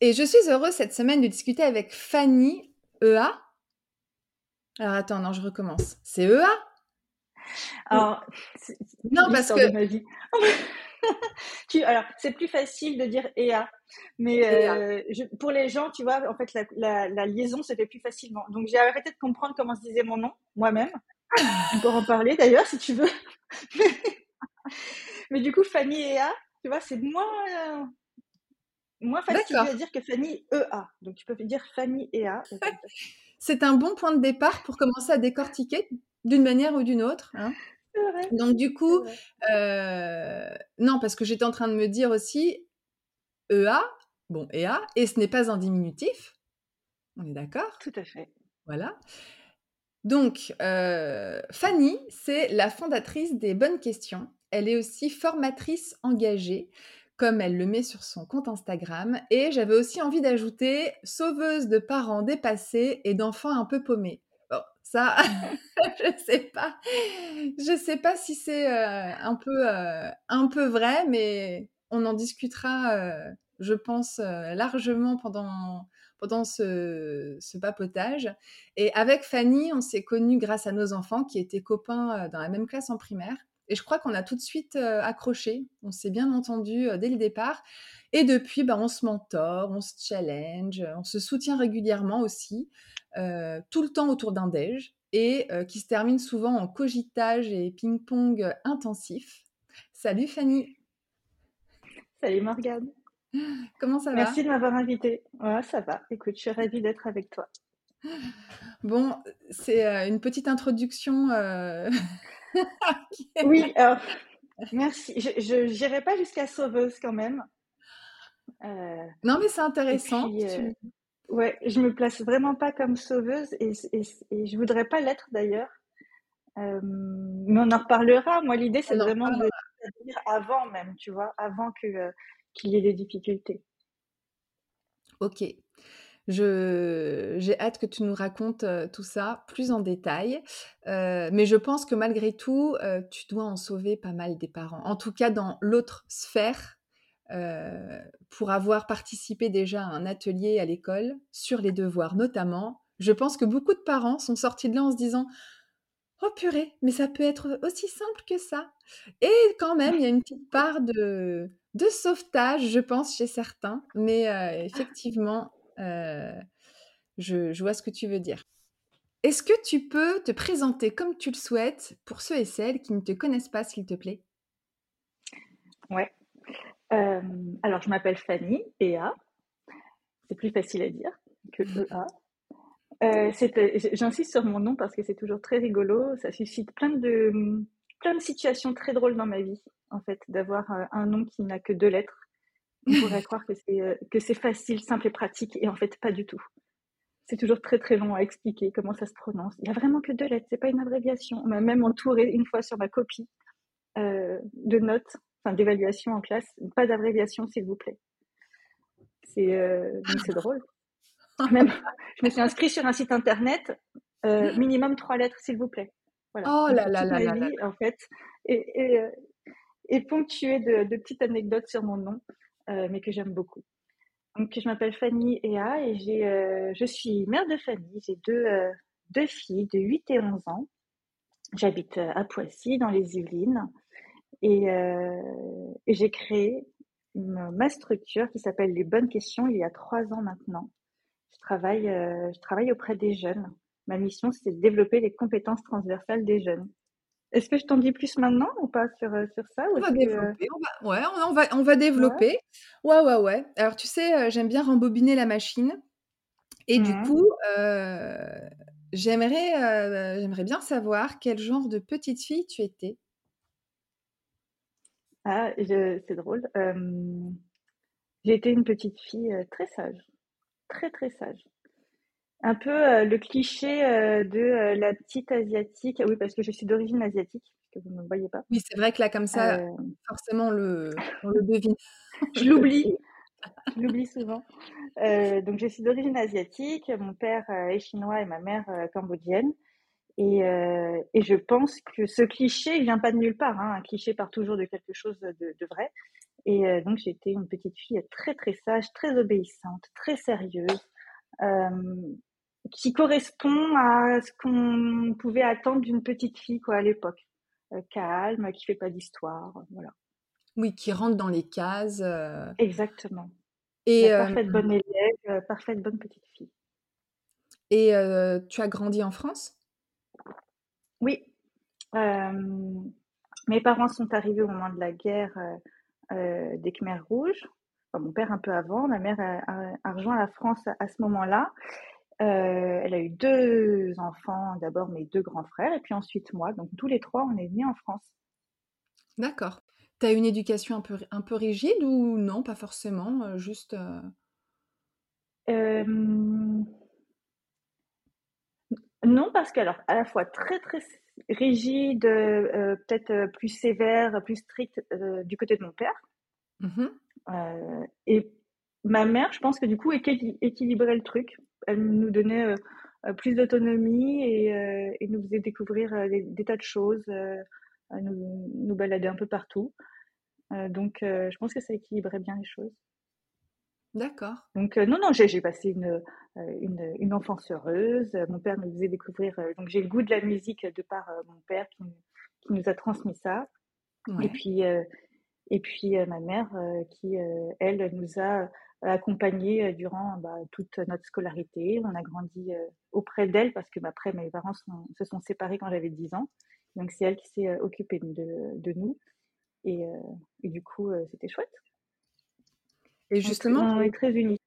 Et je suis heureuse cette semaine de discuter avec Fanny EA. Alors attends, non, je recommence. C'est EA Alors, non, parce que. ma vie. tu, alors, c'est plus facile de dire EA. Mais euh, je, pour les gens, tu vois, en fait, la, la, liaison se fait plus facilement. Donc, j'ai arrêté de comprendre comment se disait mon nom, moi-même. On peut en parler d'ailleurs, si tu veux. Mais du coup, Fanny EA, tu vois, c'est moins, euh, moins facile à dire que Fanny EA. Donc tu peux dire Fanny EA. C'est un bon point de départ pour commencer à décortiquer d'une manière ou d'une autre. Hein. Vrai. Donc du coup, euh, non, parce que j'étais en train de me dire aussi EA, bon EA, et ce n'est pas un diminutif. On est d'accord? Tout à fait. Voilà. Donc, euh, Fanny, c'est la fondatrice des Bonnes Questions. Elle est aussi formatrice engagée comme elle le met sur son compte Instagram. Et j'avais aussi envie d'ajouter sauveuse de parents dépassés et d'enfants un peu paumés. Bon, ça, je sais pas. Je sais pas si c'est euh, un peu euh, un peu vrai, mais on en discutera, euh, je pense, largement pendant pendant ce, ce, papotage. Et avec Fanny, on s'est connus grâce à nos enfants qui étaient copains dans la même classe en primaire. Et je crois qu'on a tout de suite accroché, on s'est bien entendu dès le départ. Et depuis, bah, on se mentor, on se challenge, on se soutient régulièrement aussi, tout le temps autour d'un déj, et qui se termine souvent en cogitage et ping-pong intensif. Salut Fanny Salut Morgane Comment ça va? Merci de m'avoir invitée. Ouais, ça va. Écoute, je suis ravie d'être avec toi. Bon, c'est une petite introduction oui, alors, merci. Je n'irai pas jusqu'à sauveuse quand même. Euh, non, mais c'est intéressant. Euh, ouais, je me place vraiment pas comme sauveuse et, et, et je voudrais pas l'être d'ailleurs. Euh, mais on en reparlera. Moi, l'idée, c'est vraiment de dire avant même, tu vois, avant que qu'il y ait des difficultés. Ok. J'ai hâte que tu nous racontes tout ça plus en détail. mais je pense que malgré tout, tu dois en sauver pas mal des parents. En tout cas, dans l'autre sphère, pour avoir participé déjà à un atelier à l'école sur les devoirs notamment, je pense que beaucoup de parents sont sortis de là en se disant Oh purée, mais ça peut être aussi simple que ça. Et quand même, il y a une petite part de, de sauvetage, je pense, chez certains. Mais effectivement, euh, je, vois ce que tu veux dire. Est-ce que tu peux te présenter comme tu le souhaites pour ceux et celles qui ne te connaissent pas, s'il te plaît? Ouais. Euh, alors, je m'appelle Fanny, EA. C'est plus facile à dire que EA. Euh, J'insiste sur mon nom parce que c'est toujours très rigolo. Ça suscite plein de, de situations très drôles dans ma vie, en fait, d'avoir un nom qui n'a que deux lettres on pourrait croire que c'est, euh, que c'est facile, simple et pratique, et en fait, pas du tout. C'est toujours très très long à expliquer comment ça se prononce. Il n'y a vraiment que deux lettres, c'est pas une abréviation. On m'a même entouré une fois sur ma copie euh, de notes, enfin d'évaluation en classe, pas d'abréviation s'il vous plaît. C'est, euh, c'est drôle. Même, je me suis inscrite sur un site internet, minimum trois lettres s'il vous plaît. Voilà. Oh là là là là, En fait, et, et, et ponctué de, de petites anecdotes sur mon nom. Euh, mais que j'aime beaucoup. Donc, je m'appelle Fanny Ea et j'ai, euh, je suis mère de famille. J'ai deux, euh, deux filles de 8 et 11 ans. J'habite à Poissy, dans les Yvelines. Et, j'ai créé ma structure qui s'appelle Les Bonnes Questions il y a trois ans maintenant. Je travaille, je travaille auprès des jeunes. Ma mission, c'est de développer les compétences transversales des jeunes. Est-ce que je t'en dis plus maintenant ou pas sur, euh, sur ça On va développer, on va, ouais, on, va, on va développer. Ouais, ouais, ouais. Alors, tu sais, euh, j'aime bien rembobiner la machine. Et du mmh. coup, euh, j'aimerais, j'aimerais bien savoir quel genre de petite fille tu étais. Ah, c'est drôle. J'ai été une petite fille très sage, très très sage. Un peu le cliché de la petite asiatique. Oui, parce que je suis d'origine asiatique, que vous ne me voyez pas. Oui, c'est vrai que là, comme ça, forcément, le, on le devine. je l'oublie. je l'oublie souvent. donc, je suis d'origine asiatique. Mon père est chinois et ma mère cambodgienne. Et, et, je pense que ce cliché, il vient pas de nulle part. Hein. Un cliché part toujours de quelque chose de, de vrai. Et euh, donc, j'étais une petite fille très, très sage, très obéissante, très sérieuse, euh, qui correspond à ce qu'on pouvait attendre d'une petite fille quoi, à l'époque. Euh, calme, qui fait pas d'histoire, voilà. Oui, qui rentre dans les cases. Exactement. Et parfaite bonne élève, parfaite bonne petite fille. Et tu as grandi en France? Oui. mes parents sont arrivés au moment de la guerre euh, des Khmers rouges. mon père un peu avant, ma mère a, rejoint la France à, ce moment-là. Euh, elle a eu deux enfants, d'abord mes deux grands frères, et puis ensuite moi. Donc tous les trois, on est venus en France. D'accord. Tu as une éducation un peu, un peu rigide ou non, pas forcément, euh, juste... Non, parce que alors, à la fois très très rigide, euh, peut-être plus sévère, plus strict euh, du côté de mon père. Mmh euh, et ma mère, je pense que du coup, équilibrait le truc. Elle nous donnait plus d'autonomie et, nous faisait découvrir des, tas de choses, nous, nous balader un peu partout. donc, je pense que ça équilibrait bien les choses. D'accord. Donc, non, non, j'ai passé une, euh, une, une, enfance heureuse. Mon père me faisait découvrir. Euh, donc, j'ai le goût de la musique de par euh, mon père qui, qui, nous a transmis ça. Et puis, et puis ma mère qui, elle, nous a accompagnés durant bah, toute notre scolarité. On a grandi auprès d'elle parce que bah, après, mes parents se sont séparés quand j'avais 10 ans. Donc, c'est elle qui s'est occupée de, de, nous. Et, et, du coup, c'était chouette. Et justement, on est très unis.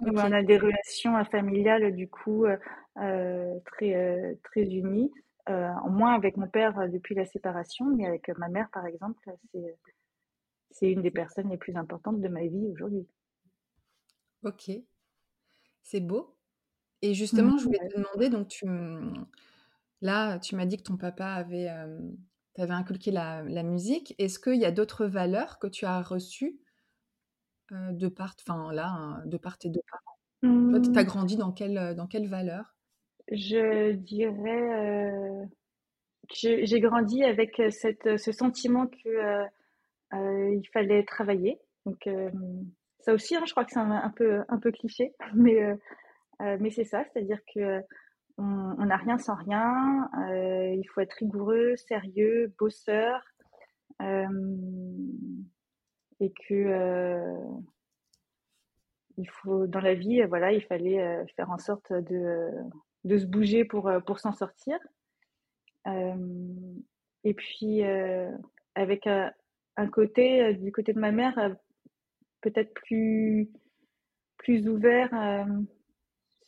On a des relations familiales du coup euh, euh, très euh, très unies. moins avec mon père depuis la séparation, mais avec ma mère par exemple, c'est c'est une des personnes les plus importantes de ma vie aujourd'hui. Ok, c'est beau. Et justement, mmh. je voulais te demander, donc tu là, tu m'as dit que ton papa avait, t'avait inculqué la, la musique. Est-ce qu'il y a d'autres valeurs que tu as reçues de part, enfin là, hein, de part et de part? Toi, tu as mmh. grandi dans quelle, dans quelle valeur? Je dirais que j'ai grandi avec cette, ce sentiment que il fallait travailler. Donc ça aussi, hein, je crois que c'est un, peu, un peu cliché, mais, mais c'est ça, c'est-à-dire que on n'a rien sans rien. il faut être rigoureux, sérieux, bosseur et que euh, il faut dans la vie voilà il fallait euh, faire en sorte de, de se bouger pour euh, pour s'en sortir et puis avec un côté du côté de ma mère peut-être plus plus ouvert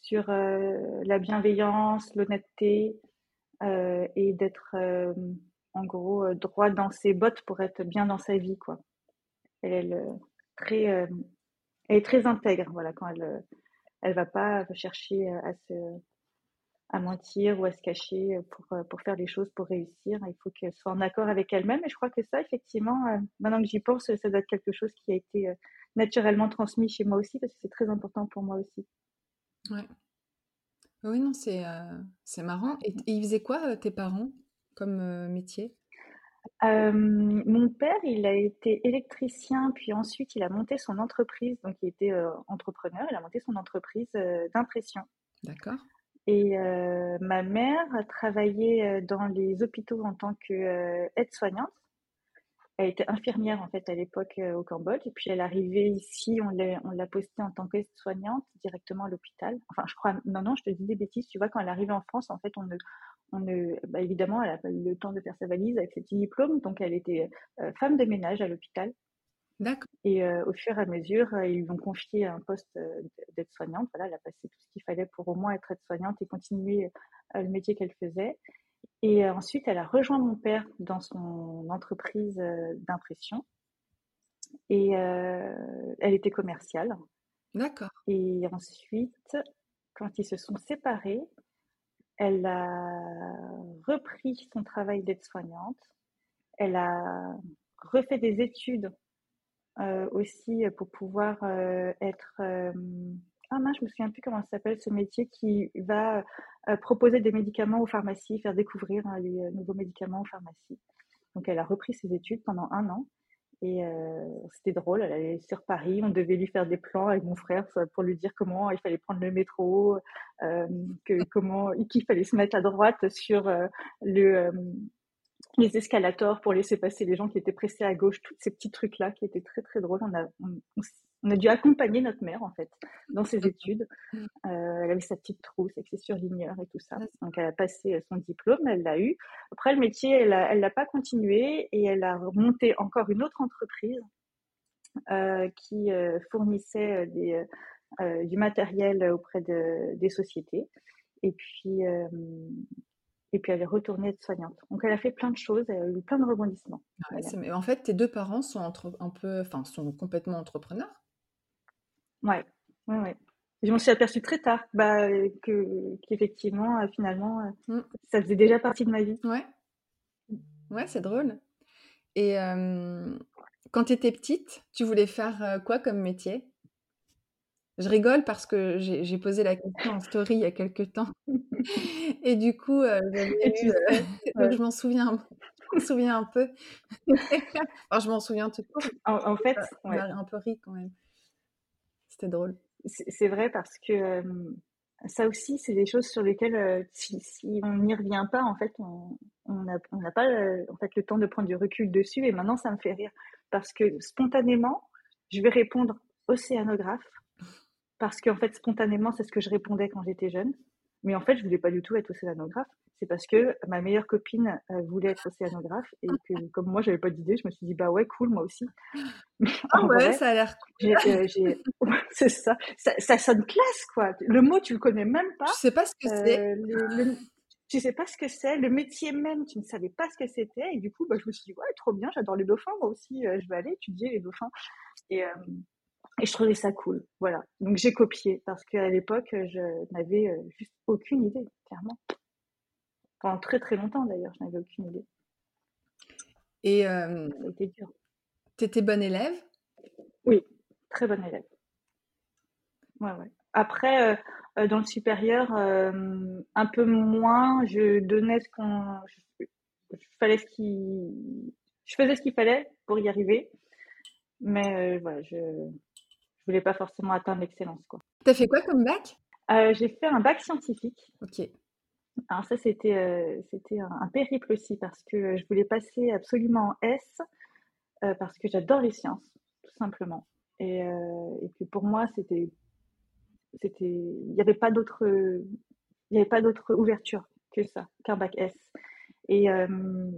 sur la bienveillance l'honnêteté et d'être en gros droit dans ses bottes pour être bien dans sa vie quoi elle, est très, euh, elle est très intègre. Voilà, quand elle, elle va pas chercher à se, à mentir ou à se cacher pour, pour faire les choses pour réussir. Il faut qu'elle soit en accord avec elle-même. Et je crois que ça, effectivement, euh, maintenant que j'y pense, ça doit être quelque chose qui a été euh, naturellement transmis chez moi aussi, parce que c'est très important pour moi aussi. Ouais. Oui, non, c'est c'est marrant. Et, et, ils faisaient quoi, tes parents, comme métier? Mon père, il a été électricien, puis ensuite il a monté son entreprise, donc il était entrepreneur, il a monté son entreprise d'impression. D'accord. Et ma mère a travaillé dans les hôpitaux en tant qu'aide-soignante. Elle était infirmière en fait à l'époque au Cambodge, et puis elle arrivait ici, on l'a, postée en tant qu'aide-soignante directement à l'hôpital. Enfin, je crois, non, non, je te dis des bêtises. Tu vois, quand elle arrivée en France, en fait, on ne, on bah, évidemment, elle n'a pas eu le temps de faire sa valise avec ses petits diplômes, donc elle était euh, femme de ménage à l'hôpital. D'accord. Et euh, au fur et à mesure, euh, ils lui ont confié un poste d'aide-soignante. Voilà, elle a passé tout ce qu'il fallait pour au moins être aide-soignante et continuer le métier qu'elle faisait. Et ensuite, elle a rejoint mon père dans son entreprise d'impression. Et elle était commerciale. D'accord. Et ensuite, quand ils se sont séparés, elle a repris son travail d'aide-soignante. Elle a refait des études aussi pour pouvoir être ah mince, je me souviens plus comment ça s'appelle ce métier qui va euh, proposer des médicaments aux pharmacies, faire découvrir hein, les euh, nouveaux médicaments aux pharmacies. Donc elle a repris ses études pendant un an et euh, c'était drôle. Elle allait sur Paris, on devait lui faire des plans avec mon frère pour lui dire comment il fallait prendre le métro, que comment qu'il fallait se mettre à droite sur le les escalators pour laisser passer les gens qui étaient pressés à gauche, tous ces petits trucs-là qui étaient très très drôles. On a, on, a dû accompagner notre mère en fait dans ses études. Euh, elle avait sa petite trousse avec ses surligneurs et tout ça. Donc elle a passé son diplôme, elle l'a eu. Après le métier, elle l'a elle pas continué et elle a monté encore une autre entreprise euh, qui euh, fournissait des, du matériel auprès de, des sociétés. Et puis, et puis elle est retournée être soignante. Donc elle a fait plein de choses, elle a eu plein de rebondissements. mais en fait, tes deux parents sont entre, un peu, enfin, sont complètement entrepreneurs. Ouais, ouais, ouais. Je m'en suis aperçue très tard, bah, que qu'effectivement, euh, finalement, euh, mmh. ça faisait déjà partie de ma vie. Ouais, ouais, c'est drôle. Et quand tu étais petite, tu voulais faire euh, quoi comme métier? Je rigole parce que j'ai posé la question en story il y a quelques temps. Et du coup, euh, euh, je m'en souviens, un peu. enfin, je m'en souviens tout. En, fait, on a un peu ri quand même. C'était drôle. C'est vrai parce que ça aussi, c'est des choses sur lesquelles, si, on n'y revient pas, en fait, on n'a pas en fait, le temps de prendre du recul dessus. Et maintenant, ça me fait rire parce que spontanément, je vais répondre océanographe parce qu'en fait, spontanément, c'est ce que je répondais quand j'étais jeune. Mais en fait, je voulais pas du tout être océanographe. C'est parce que ma meilleure copine euh, voulait être océanographe et que comme moi, j'avais pas d'idée, je me suis dit bah ouais, cool, moi aussi. ah ouais, ça a l'air cool. Euh, c'est ça. ça. sonne classe quoi. Le mot, tu le connais même pas. Je sais pas ce que c'est. Euh, tu sais pas ce que c'est. Le métier même, tu ne savais pas ce que c'était. Et du coup, bah, je me suis dit ouais, trop bien, j'adore les dauphins. Moi aussi, je vais aller étudier les dauphins. Et et je trouvais ça cool. Voilà. Donc j'ai copié parce qu'à l'époque, je n'avais euh, juste aucune idée, clairement. Pendant très très longtemps d'ailleurs, je n'avais aucune idée. Et euh, c'était dur. T'étais bonne élève? Oui, très bonne élève. Ouais, ouais. Après, euh, euh, dans le supérieur, un peu moins. Je donnais ce qu'on, je, ce qui, je faisais ce qu'il fallait pour y arriver. Mais voilà, je, voulais pas forcément atteindre l'excellence. Quoi. as fait quoi comme bac? Euh, J'ai fait un bac scientifique. Ok. Alors ça, c'était euh, c'était un, périple aussi parce que je voulais passer absolument en S euh, parce que j'adore les sciences, tout simplement. Et, et que pour moi, c'était c'était il n'y avait pas d'autre il n'y avait pas d'autre ouverture que ça, qu'un bac S. Et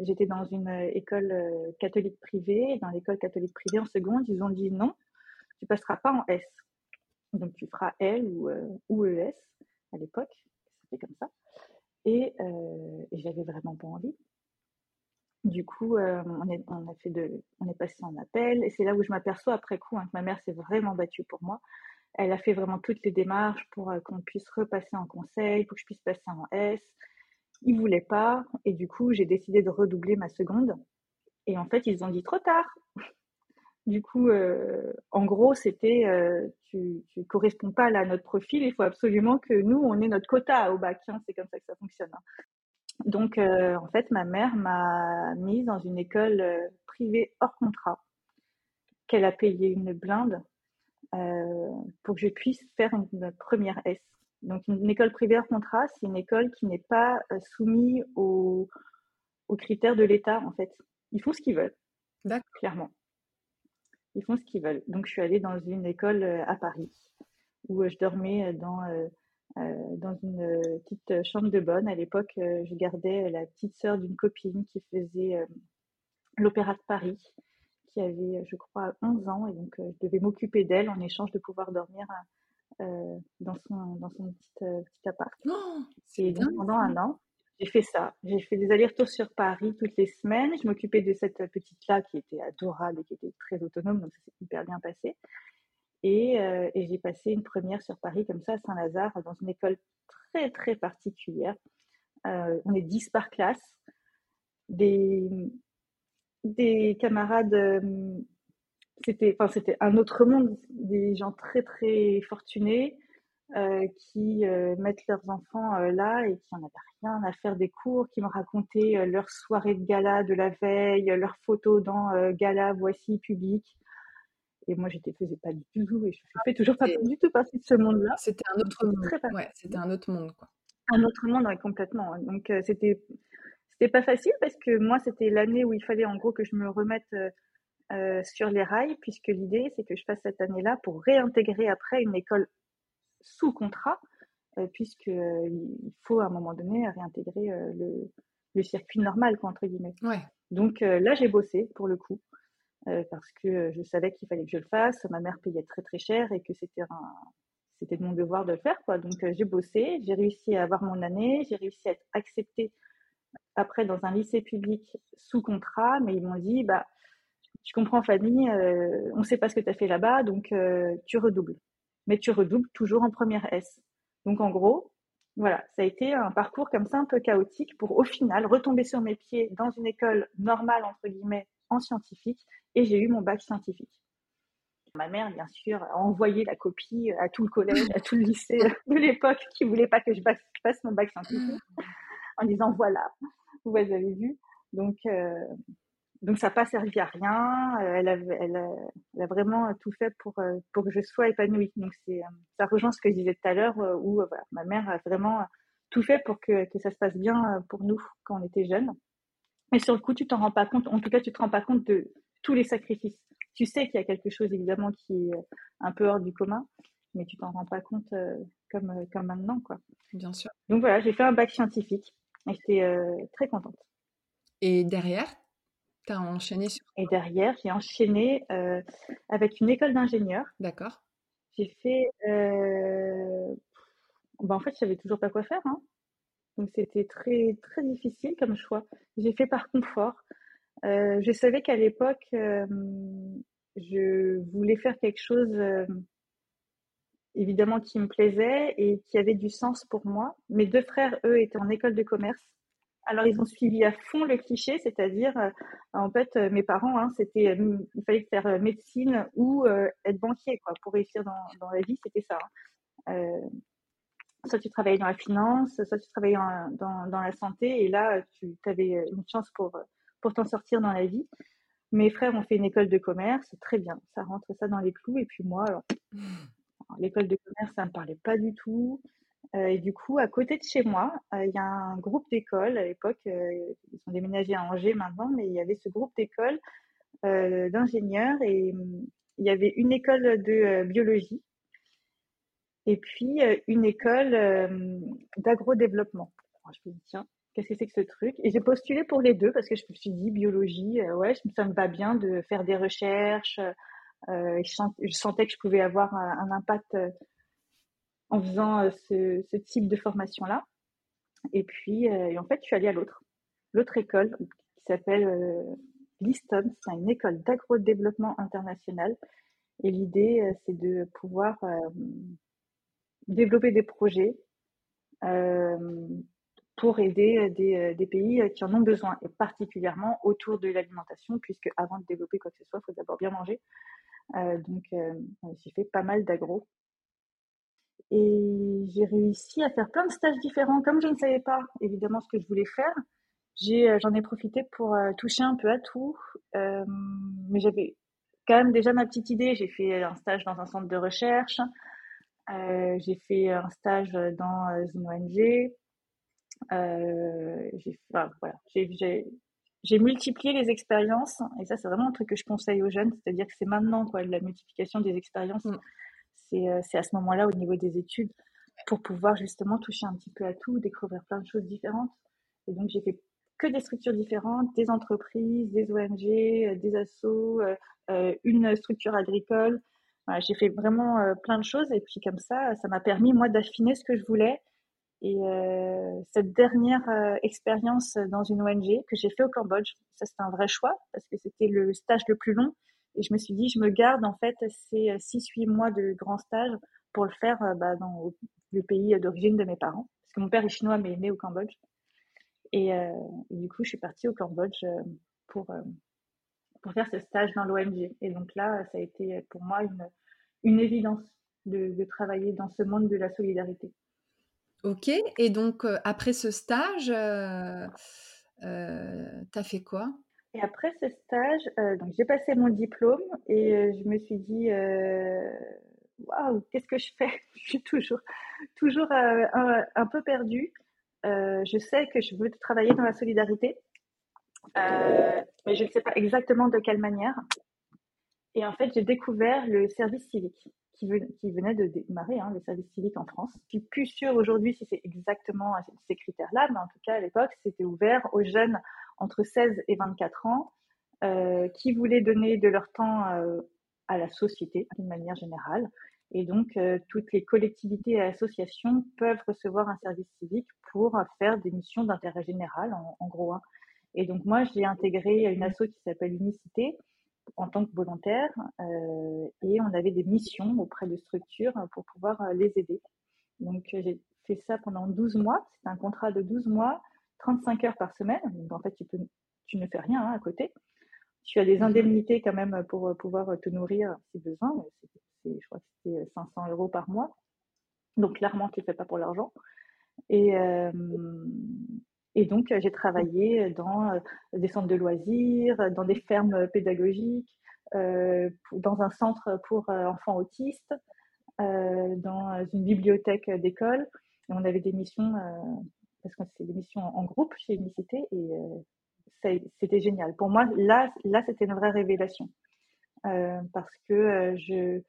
j'étais dans une école catholique privée. Dans l'école catholique privée en seconde, ils ont dit non, tu passeras pas en S. Donc tu feras L ou, euh, ou ES à l'époque, c'était comme ça. Et, euh, et j'avais vraiment pas envie. Du coup, euh, on, est, a fait de, on est passé en appel et c'est là où je m'aperçois après coup hein, que ma mère s'est vraiment battue pour moi. Elle a fait vraiment toutes les démarches pour qu'on puisse repasser en conseil, pour que je puisse passer en S. Ils voulaient pas et du coup, j'ai décidé de redoubler ma seconde. Et en fait, ils ont dit trop tard. Du coup, euh, en gros, c'était euh, tu, ne corresponds pas à notre profil, il faut absolument que nous, on ait notre quota au bac. Hein, c'est comme ça que ça fonctionne. Hein. Donc, euh, en fait, ma mère m'a mise dans une école privée hors contrat, qu'elle a payé une blinde pour que je puisse faire une, première S. Donc, une, école privée hors contrat, c'est une école qui n'est pas soumise aux, aux critères de l'État, en fait. Ils font ce qu'ils veulent, clairement ils font ce qu'ils veulent. Donc, je suis allée dans une école euh, à Paris où euh, je dormais euh, dans, dans une petite chambre de bonne. À l'époque, je gardais la petite sœur d'une copine qui faisait l'Opéra de Paris, qui avait, je crois, 11 ans. Et donc, je devais m'occuper d'elle en échange de pouvoir dormir dans son, dans son petit, petit appart. Oh, c'est pendant un an, J'ai fait ça. J'ai fait des allers-retours sur Paris toutes les semaines. Je m'occupais de cette petite-là qui était adorable et qui était très autonome, donc ça s'est hyper bien passé. Et, euh, j'ai passé une première sur Paris comme ça à Saint-Lazare, dans une école très très particulière. Euh, on est 10 par classe. Des, des camarades, euh, c'était c'était un autre monde, des gens très très fortunés, euh, qui euh, mettent leurs enfants euh, là et qui n'en avaient rien à faire des cours, qui me racontaient leur soirée de gala de la veille, leurs photos dans gala voici public. Et moi, j'étais faisais pas du tout et je fais toujours pas du tout partie de ce monde-là. C'était un autre monde. Ouais, c'était un autre monde, quoi. Un autre monde, complètement. Donc, c'était c'était pas facile parce que moi, c'était l'année où il fallait en gros que je me remette sur les rails, puisque l'idée, c'est que je fasse cette année-là pour réintégrer après une école sous contrat, euh, puisqu'il euh, faut à un moment donné réintégrer euh, le, le, circuit normal, quoi, entre guillemets. Ouais. Donc là, j'ai bossé pour le coup, parce que je savais qu'il fallait que je le fasse. Ma mère payait très très cher et que c'était un, c'était de mon devoir de le faire, quoi. Donc j'ai bossé, j'ai réussi à avoir mon année, j'ai réussi à être acceptée après dans un lycée public sous contrat, mais ils m'ont dit, bah, tu comprends Fanny, on ne sait pas ce que tu as fait là-bas, donc tu redoubles mais tu redoubles toujours en première S. Donc en gros, voilà, ça a été un parcours comme ça un peu chaotique pour au final retomber sur mes pieds dans une école normale, entre guillemets, en scientifique, et j'ai eu mon bac scientifique. Ma mère, bien sûr, a envoyé la copie à tout le collège, à tout le lycée de l'époque qui voulait pas que je fasse mon bac scientifique, en disant voilà, vous avez vu. Donc, euh, donc ça n'a pas servi à rien. Euh, elle a, elle, a, vraiment tout fait pour, euh, pour que je sois épanouie. Donc c'est, euh, ça rejoint ce que je disais tout à l'heure, où voilà, ma mère a vraiment tout fait pour que, que ça se passe bien pour nous quand on était jeunes. Mais sur le coup, tu t'en rends pas compte. En tout cas, tu te rends pas compte de tous les sacrifices. Tu sais qu'il y a quelque chose évidemment qui est un peu hors du commun, mais tu t'en rends pas compte comme, comme maintenant, quoi. Bien sûr. Donc voilà, j'ai fait un bac scientifique et j'étais très contente. Et derrière, tu as enchaîné sur... Et derrière, j'ai enchaîné euh, avec une école d'ingénieur. D'accord. J'ai fait... Euh... Bah, en fait, je savais toujours pas quoi faire. Hein. Donc, c'était très, très difficile comme choix. J'ai fait par confort. Euh, je savais qu'à l'époque, euh, je voulais faire quelque chose, évidemment, qui me plaisait et qui avait du sens pour moi. Mes deux frères, eux, étaient en école de commerce. Alors, ils ont suivi à fond le cliché, c'est-à-dire, euh, en fait, euh, mes parents, hein, c'était, euh, il fallait faire médecine ou être banquier, quoi, pour réussir dans, dans la vie, c'était ça. Hein. soit tu travaillais dans la finance, soit tu travaillais dans, dans, la santé, et là, tu avais une chance pour, pour t'en sortir dans la vie. Mes frères ont fait une école de commerce, très bien, ça rentre ça dans les clous, et puis moi, alors, mmh. l'école de commerce, ça me parlait pas du tout. Euh, et du coup, à côté de chez moi, euh, il y a un groupe d'écoles. À l'époque, euh, ils sont déménagés à Angers maintenant, mais il y avait ce groupe d'écoles d'ingénieurs et hum, il y avait une école de biologie et puis une école d'agrodéveloppement. Je me dit, tiens, qu'est-ce que c'est que ce truc? Et j'ai postulé pour les deux parce que je me suis dit, biologie, ouais, ça me va bien de faire des recherches. je, sentais que je pouvais avoir un impact en faisant euh, ce, type de formation-là. Et puis, euh, en fait, je suis allée à l'autre, l'autre école qui s'appelle euh, l'ISTOM, c'est une école d'agro-développement international. Et l'idée, c'est de pouvoir développer des projets pour aider des, pays qui en ont besoin, et particulièrement autour de l'alimentation, puisque avant de développer quoi que ce soit, il faut d'abord bien manger. donc, j'ai fait pas mal d'agro et j'ai réussi à faire plein de stages différents. Comme je ne savais pas évidemment ce que je voulais faire, euh, j'en ai profité pour euh, toucher un peu à tout. Euh, mais j'avais quand même déjà ma petite idée. J'ai fait un stage dans un centre de recherche. J'ai fait un stage dans une ONG. j'ai, j'ai multiplié les expériences. Et ça, c'est vraiment un truc que je conseille aux jeunes. C'est-à-dire que c'est maintenant, quoi, la multiplication des expériences. Mm. Euh, c'est à ce moment-là, au niveau des études, pour pouvoir justement toucher un petit peu à tout, découvrir plein de choses différentes. Et donc, j'ai fait que des structures différentes, des entreprises, des ONG, euh, des assos, euh, une structure agricole. j'ai fait vraiment plein de choses et puis comme ça, ça m'a permis moi d'affiner ce que je voulais Et cette dernière expérience dans une ONG que j'ai fait au Cambodge, ça c'était un vrai choix parce que c'était le stage le plus long. Et je me suis dit, je me garde en fait ces 6-8 mois de grand stage pour le faire bah, dans le pays d'origine de mes parents. Parce que mon père est chinois mais né au Cambodge. Et, du coup, je suis partie au Cambodge pour, pour faire ce stage dans l'ONG. Et donc là, ça a été pour moi une, une évidence de, travailler dans ce monde de la solidarité. OK et donc après ce stage, heu heu, tu as fait quoi? Et après ce stage, donc j'ai passé mon diplôme et je me suis dit, «Waouh, qu'est-ce que je fais?» je suis toujours toujours, un un peu perdue. je sais que je veux travailler dans la solidarité, mais je ne sais pas exactement de quelle manière et en fait, j'ai découvert le service civique qui, venait de démarrer, hein, le service civique en France. Je suis plus sûre aujourd'hui si c'est exactement ces critères-là, mais en tout cas, à l'époque, c'était ouvert aux jeunes entre 16 et 24 ans euh, qui voulaient donner de leur temps euh, à la société d'une manière générale. Et donc, euh, toutes les collectivités et associations peuvent recevoir un service civique pour faire des missions d'intérêt général, en, en gros. Et donc, moi, j'ai intégré une asso qui s'appelle Unicité, en tant que volontaire et on avait des missions auprès de structures pour pouvoir les aider. Donc j'ai fait ça pendant 12 mois. C'est un contrat de 12 mois, 35 heures par semaine. Donc en fait, tu, peux, tu ne fais rien hein, à côté. Tu as des mhm. indemnités quand même pour pouvoir te nourrir si besoin. je crois que c'était 500 euros par mois. Donc clairement, tu ne fais pas pour l'argent. Et, et donc, euh, j'ai travaillé dans euh, des centres de loisirs, dans des fermes pédagogiques, euh, dans un centre pour enfants autistes, dans une bibliothèque d'école. On avait des missions, parce que c'est des missions en groupe chez Unicité, et c'était génial. Pour moi, là, là c'était une vraie révélation. parce que je,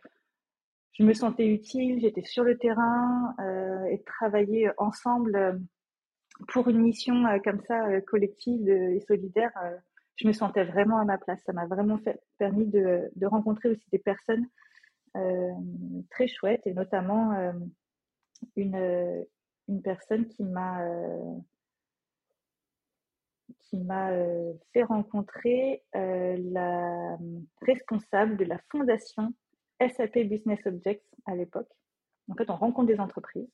je me sentais utile, j'étais sur le terrain, et travailler ensemble pour une mission euh, comme ça, euh, collective et solidaire, euh, je me sentais vraiment à ma place. Ça m'a vraiment fait, permis de, de, rencontrer aussi des personnes très chouettes et notamment une, une personne qui m'a qui m'a fait rencontrer la responsable de la fondation SAP Business Objects à l'époque. En fait, on rencontre des entreprises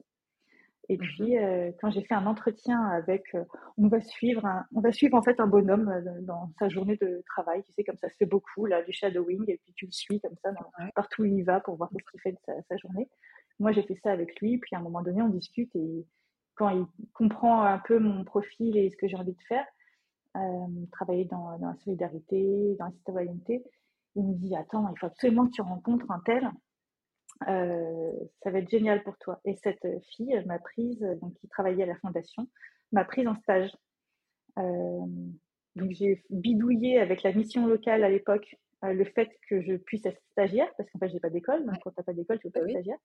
et mmh puis, euh, quand j'ai fait un entretien avec, euh, on va suivre, un, on va suivre en fait un bonhomme euh, dans sa journée de travail. Tu sais, comme ça se fait beaucoup là, du shadowing, et puis tu le suis comme ça partout où il va pour voir ce qu'il fait de sa, journée. Moi, j'ai fait ça avec lui. Puis à un moment donné, on discute et quand il comprend un peu mon profil et ce que j'ai envie de faire, travailler dans, dans, la solidarité, dans la citoyenneté, il me dit attends, il faut absolument que tu rencontres un tel euh, ça va être génial pour toi. Et cette fille m'a prise, donc qui travaillait à la fondation, m'a prise en stage. Euh, donc j'ai bidouillé avec la mission locale à l'époque euh, le fait que je puisse être stagiaire, parce qu'en fait j'ai pas d'école, donc quand t'as pas d'école, tu peux pas être stagiaire.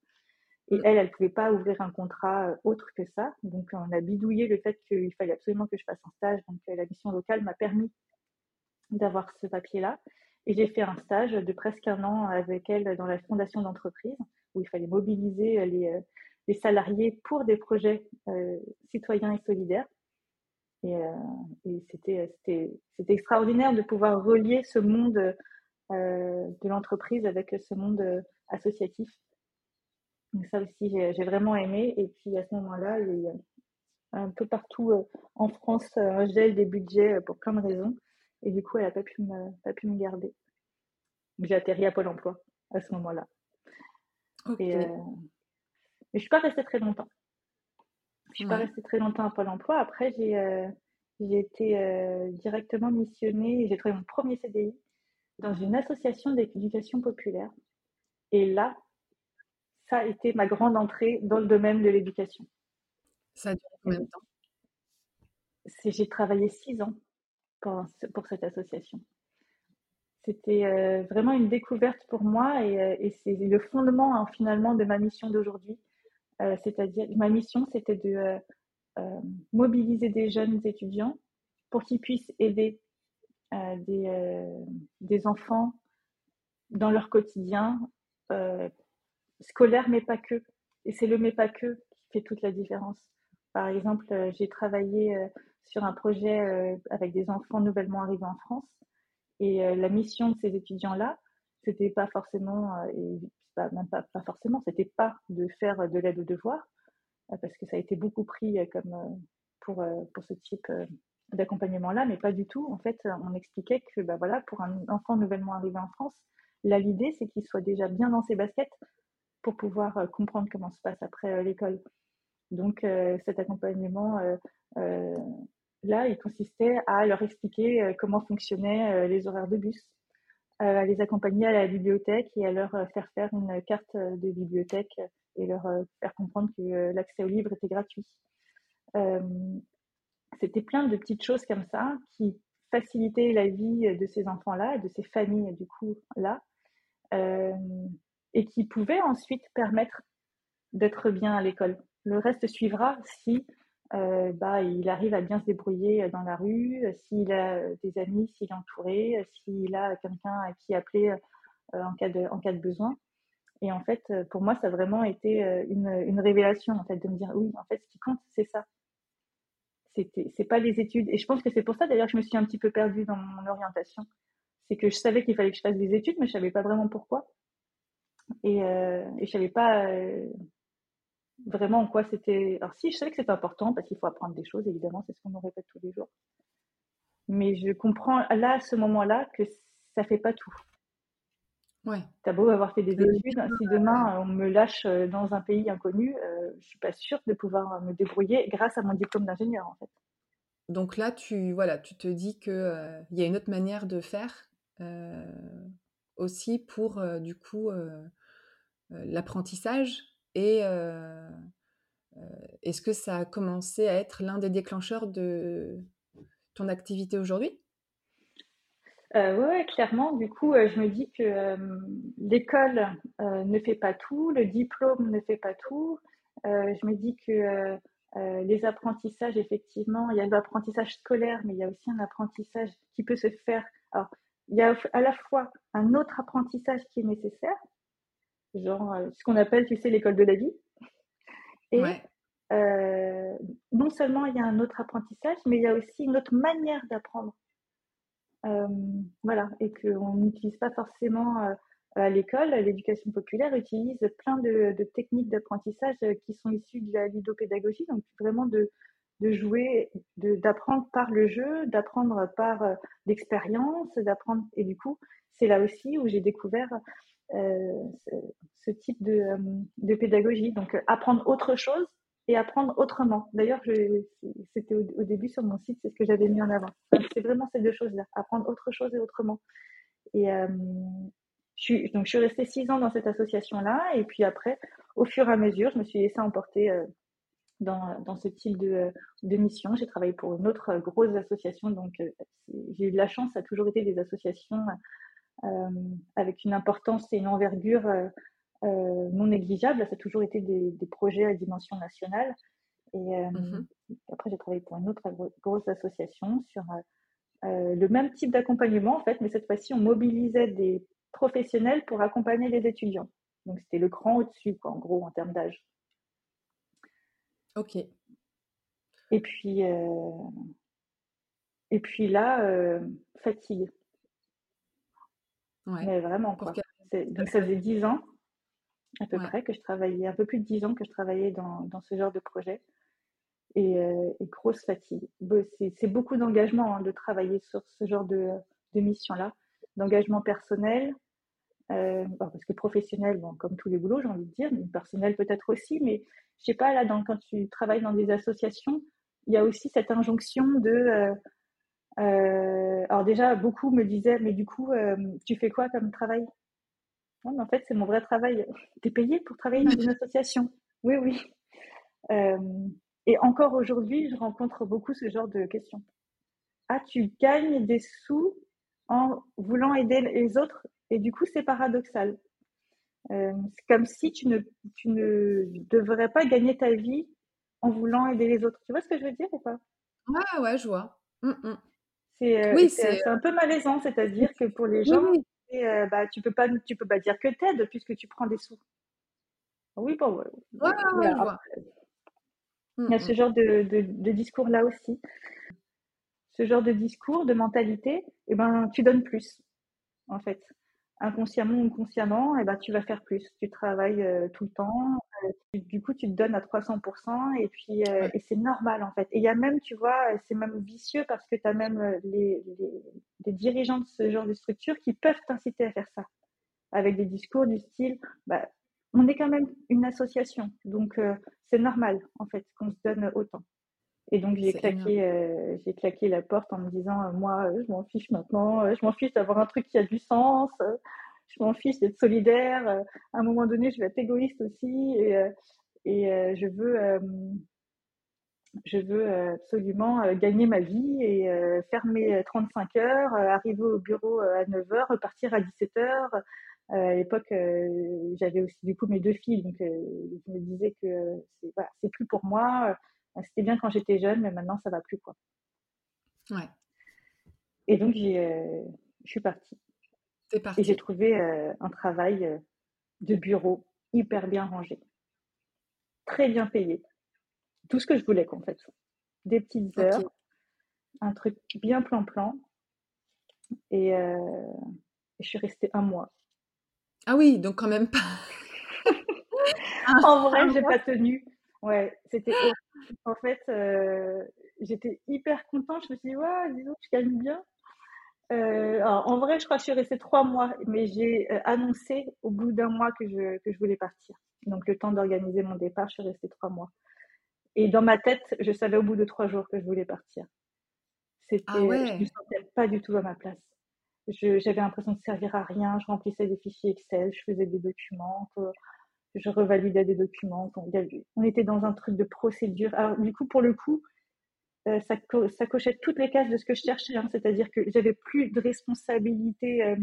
Et elle, elle pouvait pas ouvrir un contrat autre que ça. Donc on a bidouillé le fait qu'il fallait absolument que je fasse un stage. Donc la mission locale m'a permis d'avoir ce papier-là. Et j'ai fait un stage de presque un an avec elle dans la fondation d'entreprise, où il fallait mobiliser les, euh, salariés pour des projets euh, citoyens et solidaires. Et, euh, c'était, extraordinaire de pouvoir relier ce monde euh, de l'entreprise avec ce monde associatif. Donc ça aussi, j'ai, vraiment aimé. Et puis à ce moment-là, il y a un peu partout en France un gel des budgets pour plein de raisons. Et du coup, elle n'a pas, pu me, pas pu me garder. J'ai atterri à Pôle emploi à ce moment-là. Et, euh, mais je ne suis pas restée très longtemps. Je ne suis pas restée très longtemps à Pôle emploi. Après, j'ai euh, été euh, directement missionnée j'ai trouvé mon premier CDI dans une association d'éducation populaire. Et là, ça a été ma grande entrée dans le domaine de l'éducation. Ça a duré combien de temps? J'ai travaillé six ans pour, cette association. C'était euh, vraiment une découverte pour moi et, euh, c'est le fondement hein, finalement de ma mission d'aujourd'hui. Euh, c'est-à-dire, ma mission, c'était de mobiliser des jeunes étudiants pour qu'ils puissent aider des, des, enfants dans leur quotidien scolaire, mais pas que. Et c'est le mais pas que qui fait toute la différence. Par exemple, j'ai travaillé sur un projet avec des enfants nouvellement arrivés en France. Et la mission de ces étudiants-là, c'était pas forcément, et pas, même pas, pas forcément, c'était pas de faire de l'aide aux devoirs, parce que ça a été beaucoup pris comme pour, pour ce type d'accompagnement-là, mais pas du tout. En fait, on expliquait que bah voilà, pour un enfant nouvellement arrivé en France, là, l'idée, c'est qu'il soit déjà bien dans ses baskets pour pouvoir euh, comprendre comment se passe après euh, l'école. Donc, euh, cet accompagnement, là, il consistait à leur expliquer comment fonctionnaient les horaires de bus, à les accompagner à la bibliothèque et à leur faire faire une carte de bibliothèque et leur faire comprendre que l'accès aux livres était gratuit. C'était plein de petites choses comme ça qui facilitaient la vie de ces enfants-là de ces familles, du coup, là et qui pouvait ensuite permettre d'être bien à l'école. Le reste suivra si euh, bah, il arrive à bien se débrouiller dans la rue, s'il a des amis, s'il est entouré, s'il a quelqu'un à qui appeler euh, en, cas de, besoin. Et en fait, pour moi, ça a vraiment été euh, une, révélation, en fait, de me dire, oui, en fait, ce qui compte, c'est ça. C'est pas les études. Et je pense que c'est pour ça, d'ailleurs, que je me suis un petit peu perdue dans mon orientation. C'est que je savais qu'il fallait que je fasse des études, mais je savais pas vraiment pourquoi. Et, euh, et je savais pas euh, vraiment en quoi c'était. Alors si, je savais que c'était important parce qu'il faut apprendre des choses, évidemment, c'est ce qu'on nous répète tous les jours. Mais je comprends là, à ce moment-là, que ça fait pas tout. Ouais. T'as beau avoir fait des études, si demain on me lâche euh, dans un pays inconnu, euh, je suis pas sûre de pouvoir me débrouiller grâce à mon diplôme d'ingénieur en fait. Donc là, tu voilà, tu te dis que euh, il y a une autre manière de faire aussi pour du coup l'apprentissage et est-ce que ça a commencé à être l'un des déclencheurs de ton activité aujourd'hui? Euh, oui, clairement. Du coup, je me dis que l'école ne fait pas tout, le diplôme ne fait pas tout. je me dis que les apprentissages, effectivement, il y a l'apprentissage scolaire, mais il y a aussi un apprentissage qui peut se faire. Il y a à la fois un autre apprentissage qui est nécessaire, genre euh, ce qu'on appelle, tu sais, l'école de la vie. Et euh, non seulement il y a un autre apprentissage, mais il y a aussi une autre manière d'apprendre. Euh, voilà, et qu'on n'utilise pas forcément à l'école. L'éducation populaire utilise plein de, de techniques d'apprentissage qui sont issues de la ludopédagogie, donc vraiment de, de jouer, d'apprendre par le jeu, d'apprendre par l'expérience, d'apprendre. Et du coup, c'est là aussi où j'ai découvert euh, ce, type de, euh, pédagogie. Donc, apprendre autre chose et apprendre autrement. D'ailleurs, c'était au, début sur mon site, c'est ce que j'avais mis en avant. C'est vraiment ces deux choses-là, apprendre autre chose et autrement. Et euh, je suis, donc, je suis restée six ans dans cette association-là, et puis après, au fur et à mesure, je me suis laissée emporter dans, dans, ce type de, mission. J'ai travaillé pour une autre grosse association, donc j'ai eu de la chance, ça a toujours été des associations euh, avec une importance et une envergure euh, euh, non négligeable. Ça a toujours été des, des projets à dimension nationale. Et mmh après, j'ai travaillé pour une autre grosse association sur le même type d'accompagnement, en fait, mais cette fois-ci, on mobilisait des professionnels pour accompagner les étudiants. Donc, c'était le cran au-dessus, en gros, en termes d'âge. Ok. Et puis, et puis là, fatigue. Mais vraiment, quoi. Donc, ça faisait 10 ans, à peu près, que je travaillais, un peu plus de 10 ans que je travaillais dans, dans ce genre de projet. Et, euh, grosse fatigue. C'est beaucoup d'engagement hein, de travailler sur ce genre de, de mission-là, d'engagement personnel, euh, parce que professionnel, bon, comme tous les boulots, j'ai envie de dire, mais personnel peut-être aussi, mais je sais pas, là, dans, quand tu travailles dans des associations, il y a aussi cette injonction de, euh, euh, alors déjà, beaucoup me disaient, mais du coup, euh, tu fais quoi comme travail? Non, mais En fait, c'est mon vrai travail. Tu es payé pour travailler dans une association? Oui, oui. Euh, et encore aujourd'hui, je rencontre beaucoup ce genre de questions. Ah, tu gagnes des sous en voulant aider les autres, et du coup, c'est paradoxal. c'est comme si tu ne, tu ne devrais pas gagner ta vie en voulant aider les autres. Tu vois ce que je veux dire ou pas? Ouais, ouais, je vois. Mmh, mmh. Euh, oui, c'est un peu malaisant, c'est-à-dire que pour les gens, euh, bah, tu peux pas, tu peux pas dire que t'aides puisque tu prends des sous. Oui, bon, ouais, ouais, Il y a ce genre de, de, discours-là aussi. Ce genre de discours, de mentalité, eh ben, tu donnes plus, en fait. Inconsciemment ou consciemment, eh ben, tu vas faire plus. Tu travailles euh, tout le temps. Euh, du coup, tu te donnes à 300% et puis euh, et c'est normal, en fait. Et il y a même, tu vois, c'est même vicieux parce que tu as même les, les, les, dirigeants de ce genre de structure qui peuvent t'inciter à faire ça. Avec des discours du style, bah, on est quand même une association. Donc, c'est normal, en fait, qu'on se donne autant. Et donc, j'ai claqué, euh, j'ai claqué la porte en me disant, euh, moi, euh, je m'en fiche maintenant, je m'en fiche d'avoir un truc qui a du sens, je m'en fiche d'être solidaire. à un moment donné, je vais être égoïste aussi et, et je veux, je veux absolument gagner ma vie et faire mes 35 heures, arriver au bureau à 9 heures, repartir à 17 heures, à l'époque, j'avais aussi du coup mes deux filles, donc je me disais que c'est voilà, plus pour moi. C'était bien quand j'étais jeune, mais maintenant ça va plus quoi. Ouais. Et donc je suis partie. Et j'ai trouvé un travail de bureau hyper bien rangé, très bien payé, tout ce que je voulais en fait. Des petites heures, un truc bien plan-plan. Et, et, je suis restée un mois. Ah oui, donc quand même pas. en vrai, j'ai pas tenu. Ouais, c'était En fait, euh, j'étais hyper contente. Je me suis dit, ouais, disons je gagne bien. Euh, en vrai, je crois que je suis restée trois mois, mais j'ai euh, annoncé au bout d'un mois que je, que je voulais partir. Donc, le temps d'organiser mon départ, je suis restée trois mois. Et dans ma tête, je savais au bout de trois jours que je voulais partir. C'était, ah ouais. je me sentais pas du tout à ma place j'avais l'impression de servir à rien. Je remplissais des fichiers Excel, je faisais des documents, je revalidais des documents. On était dans un truc de procédure. Alors, du coup, pour le coup, euh, ça, ça, cochait toutes les cases de ce que je cherchais. Hein. C'est-à-dire que j'avais plus de responsabilités euh,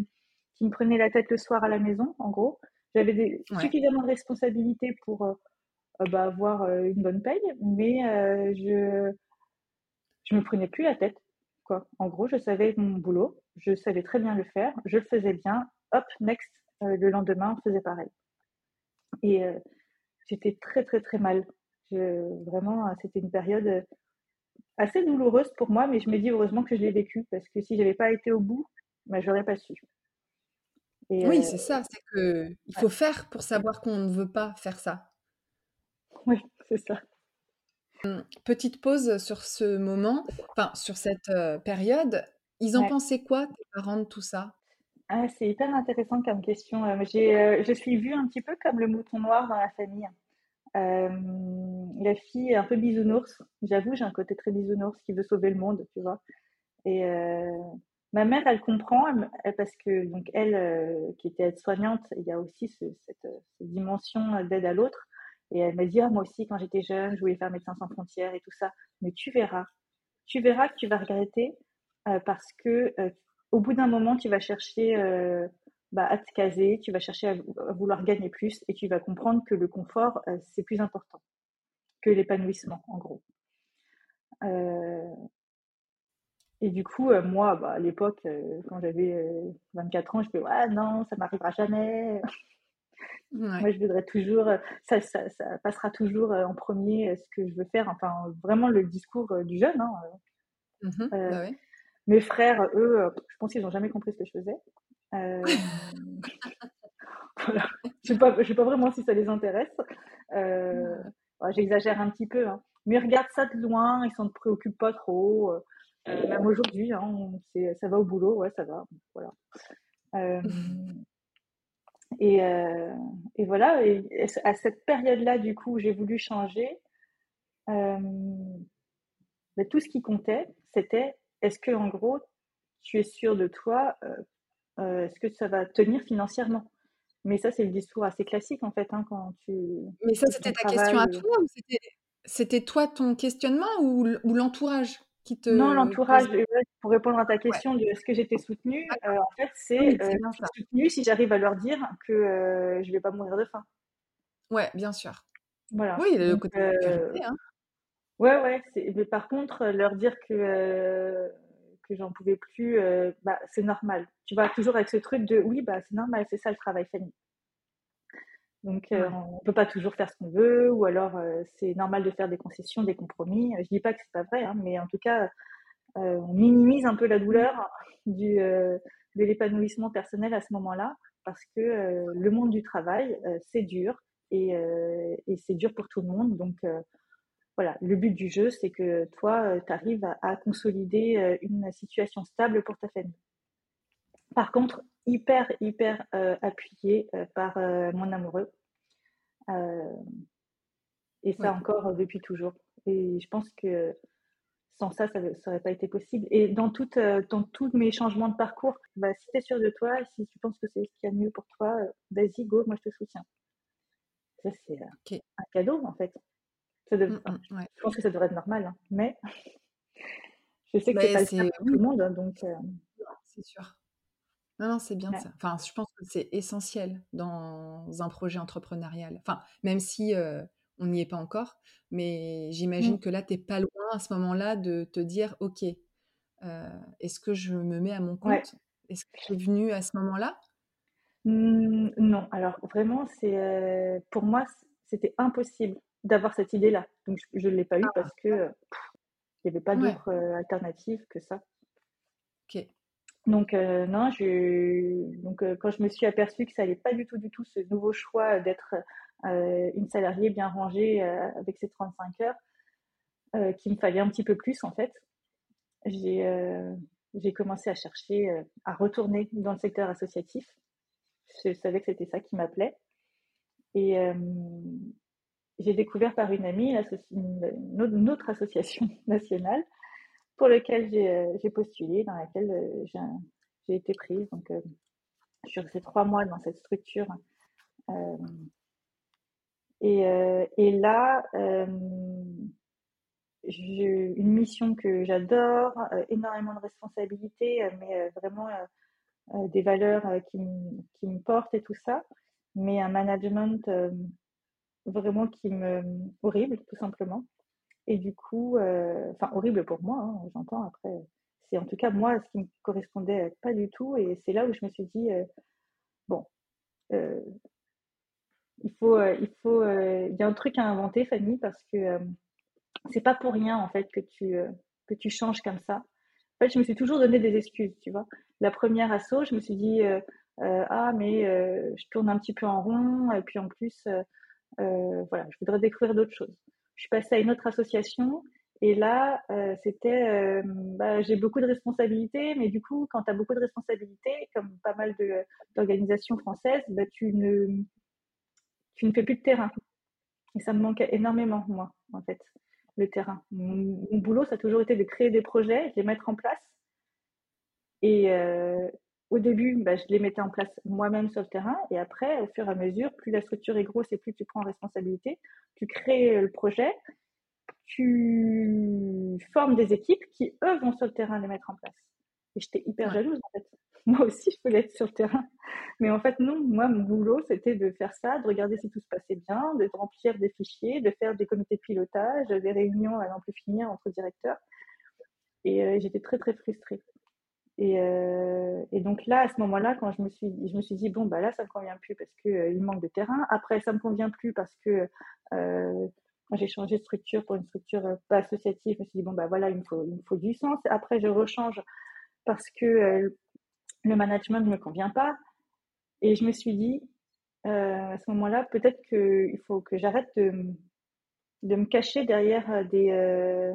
qui me prenaient la tête le soir à la maison, en gros. J'avais suffisamment de responsabilités pour euh, bah, avoir une bonne paye, mais je je me prenais plus la tête. En gros, je savais mon boulot, je savais très bien le faire, je le faisais bien. Hop, next, le lendemain, on faisait pareil. Et euh, j'étais très, très, très mal. vraiment, c'était une période euh, assez douloureuse pour moi, mais je me dis heureusement que je l'ai vécue parce que si j'avais pas été au bout, ben, j'aurais pas su. oui, c'est ça, c'est que il faut faire pour savoir qu'on ne veut pas faire ça. Oui, c'est ça. Mmh, petite pause sur ce moment, enfin sur cette, période. Ils en pensaient quoi tes parents de tout ça? Ah, c'est hyper intéressant comme question. j'ai, je suis vue un petit peu comme le mouton noir dans la famille. la fille est un peu bisounours. J'avoue, j'ai un côté très bisounours qui veut sauver le monde, tu vois? Et ma mère, elle comprend, parce que donc elle, qui était aide-soignante, il y a aussi cette, cette dimension d'aide à l'autre. Et elle m'a dit, ah, moi aussi, quand j'étais jeune, je voulais faire Médecins sans frontières et tout ça. Mais tu verras, tu verras que tu vas regretter euh, parce que euh, au bout d'un moment, tu vas chercher euh, bah, à te caser, tu vas chercher à, vouloir gagner plus et tu vas comprendre que le confort, c'est plus important que l'épanouissement, en gros. Et du coup, moi, bah, à l'époque, quand j'avais 24 ans, je me disais, ouais, non, ça m'arrivera jamais. Moi, je voudrais toujours, euh, ça, ça, ça, passera toujours euh, en premier euh, ce que je veux faire. Enfin, vraiment le discours du jeune. Hein. Mmh bah mes frères, eux, je pense qu'ils n'ont jamais compris ce que je faisais. Euh... voilà. Je ne sais, sais, pas vraiment si ça les intéresse. Euh... J'exagère un petit peu. Hein. Mais ils regardent ça de loin, ils ne s'en préoccupent pas trop. même aujourd'hui, hein, ça va au boulot, ouais, ça va. Voilà. Et, euh, et voilà, et à cette période-là, du coup, j'ai voulu changer. Euh, mais tout ce qui comptait, c'était est-ce que, en gros, tu es sûr de toi euh, euh Est-ce que ça va tenir financièrement? Mais ça, c'est le discours assez classique, en fait, hein, quand tu. Mais ça, c'était ta question à toi ou c'était toi ton questionnement ou, ou l'entourage non, l'entourage, pour répondre à ta question de est-ce que j'étais soutenue, euh, en fait, c'est euh, soutenue si j'arrive à leur dire que euh, je ne vais pas mourir de faim. Ouais, bien sûr. Voilà. Oui, le côté hein. Ouais, ouais. Mais par contre, leur dire que, que j'en pouvais plus, bah, c'est normal. Tu vas toujours avec ce truc de oui, bah, c'est normal, c'est ça le travail, Fanny. Donc, on ne peut pas toujours faire ce qu'on veut, ou alors c'est normal de faire des concessions, des compromis. Je dis pas que c'est pas vrai, hein, mais en tout cas, on minimise un peu la douleur du, de l'épanouissement personnel à ce moment-là, parce que le monde du travail, c'est dur, et, et c'est dur pour tout le monde. Donc, voilà, le but du jeu, c'est que toi, tu arrives à, consolider une situation stable pour ta famille. Par contre, hyper, hyper appuyé par mon amoureux. et ça encore depuis toujours. Et je pense que sans ça, ça n'aurait pas été possible. Et dans, toute, dans tous mes changements de parcours, bah, si tu es sûr de toi, si tu penses que c'est ce qu'il y a de mieux pour toi, vas-y, go, moi je te soutiens. Ça, c'est un cadeau, en fait. Mmh, mmh, je pense que ça devrait être normal, hein, mais je sais que c'est pas le pour tout le monde, hein, donc. Euh c'est sûr. Non, non, c'est bien ça. Enfin, je pense que c'est essentiel dans un projet entrepreneurial. Enfin, même si on n'y est pas encore, mais j'imagine mmh. que là, tu n'es pas loin à ce moment-là de te dire, OK, est-ce que je me mets à mon compte? Est-ce que tu es venu à ce moment-là? Non, alors vraiment, c'est pour moi, c'était impossible d'avoir cette idée-là. Donc, je ne l'ai pas eu ah, parce que il n'y avait pas d'autre alternative que ça. Ok. Donc, non, je... Donc, quand je me suis aperçue que ça n'allait pas du tout, du tout, ce nouveau choix d'être une salariée bien rangée avec ses 35 heures, qu'il me fallait un petit peu plus, en fait, j'ai j'ai commencé à chercher à retourner dans le secteur associatif. Je savais que c'était ça qui m'appelait. Et, j'ai découvert par une amie une, autre association nationale pour laquelle euh, j'ai postulé, dans laquelle euh, j'ai été prise. Donc, euh, je suis restée trois mois dans cette structure. Et, et, là, j'ai une mission que j'adore, énormément de responsabilités, mais vraiment des valeurs qui, qui, me portent et tout ça, mais un management vraiment qui me horrible tout simplement. Et du coup euh, enfin horrible pour moi hein, j'entends après. C'est en tout cas moi ce qui me correspondait pas du tout. Et c'est là où je me suis dit euh, bon euh, il faut il faut il y a un truc à inventer Fanny parce que c'est pas pour rien en fait que tu que tu changes comme ça. En fait je me suis toujours donné des excuses tu vois. La première assaut je me suis dit ah mais je tourne un petit peu en rond et puis en plus euh, voilà, je voudrais découvrir d'autres choses. Je suis passée à une autre association et là, euh, c'était, euh, bah, j'ai beaucoup de responsabilités, mais du coup, quand tu as beaucoup de responsabilités, comme pas mal d'organisations françaises, bah, tu, ne, tu ne fais plus de terrain. Et ça me manquait énormément, moi, en fait, le terrain. Mon, boulot, ça a toujours été de créer des projets, de les mettre en place. Et, au début, bah, je les mettais en place moi-même sur le terrain. Et après, au fur et à mesure, plus la structure est grosse et plus tu prends responsabilité, tu crées euh, le projet, tu formes des équipes qui, eux, vont sur le terrain les mettre en place. Et j'étais hyper jalouse, en fait. Moi aussi, je voulais être sur le terrain. Mais en fait, non, moi, mon boulot, c'était de faire ça, de regarder si tout se passait bien, de remplir des fichiers, de faire des comités de pilotage, des réunions à n'en plus finir entre directeurs. Et euh, j'étais très, très frustrée. Euh, et, donc là, à ce moment-là, quand je me suis, je me suis dit bon bah là, ça me convient plus parce que euh, il manque de terrain. Après, ça me convient plus parce que euh, j'ai changé de structure pour une structure pas associative, je me suis dit bon bah voilà, il me faut, il me faut du sens. Après, je rechange parce que le management ne me convient pas. Et je me suis dit à ce moment-là, peut-être qu'il faut que j'arrête de, de me cacher derrière des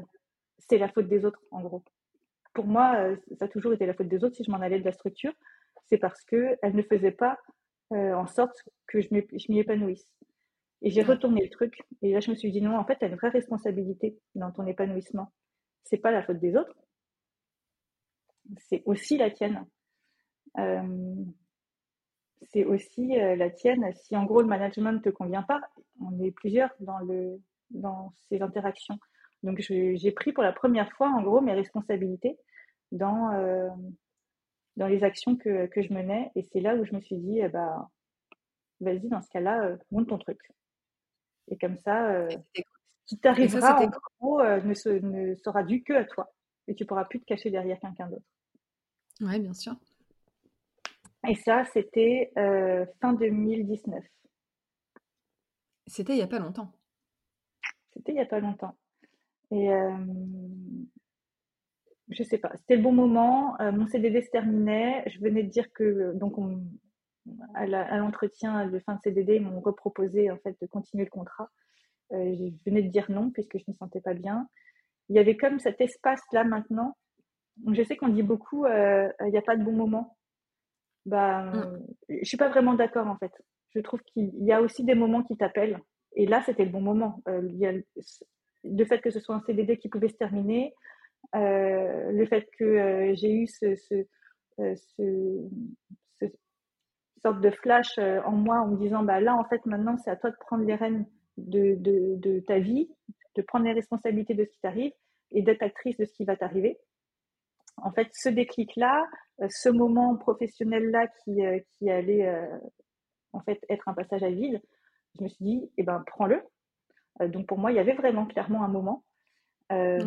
c'est la faute des autres en gros pour moi, euh, ça a toujours été la faute des autres si je m'en allais de la structure. C'est parce qu'elle ne faisait pas euh, en sorte que je m'y épanouisse. Et j'ai retourné le truc. Et là, je me suis dit, non, en fait, tu as une vraie responsabilité dans ton épanouissement. C'est pas la faute des autres. C'est aussi la tienne. Euh, c'est aussi la tienne. Si en gros le management ne te convient pas, on est plusieurs dans, le, dans ces interactions. Donc j'ai pris pour la première fois, en gros, mes responsabilités dans, euh, dans les actions que, que, je menais. Et c'est là où je me suis dit, eh ben, vas-y, dans ce cas-là, euh, monte ton truc. Et comme ça, euh, qui t'arrivera, en gros, ne, ne sera dû que à toi. Et tu pourras plus te cacher derrière quelqu'un d'autre. Oui, bien sûr. Et ça, c'était fin 2019. C'était il n'y a pas longtemps. C'était il n'y a pas longtemps. Et je sais pas, c'était le bon moment. mon CDD se terminait. Je venais de dire que, donc, à l'entretien de fin de CDD, ils m'ont reproposé en fait de continuer le contrat. je venais de dire non puisque je ne me sentais pas bien. Il y avait comme cet espace-là maintenant. Je sais qu'on dit beaucoup, il n'y a pas de bon moment. Bah, mmh. je suis pas vraiment d'accord en fait. Je trouve qu'il y a aussi des moments qui t'appellent. Et là, c'était le bon moment. il y a le fait que ce soit un CDD qui pouvait se terminer, euh, le fait que euh, j'ai eu ce, ce, euh, ce, sorte de flash en moi en me disant bah là en fait maintenant c'est à toi de prendre les rênes de, de, ta vie, de prendre les responsabilités de ce qui t'arrive et d'être actrice de ce qui va t'arriver. En fait, ce déclic-là, ce moment professionnel-là qui, qui allait en fait être un passage à vide, je me suis dit, eh ben, prends-le, euh, donc pour moi, il y avait vraiment clairement un moment. Euh,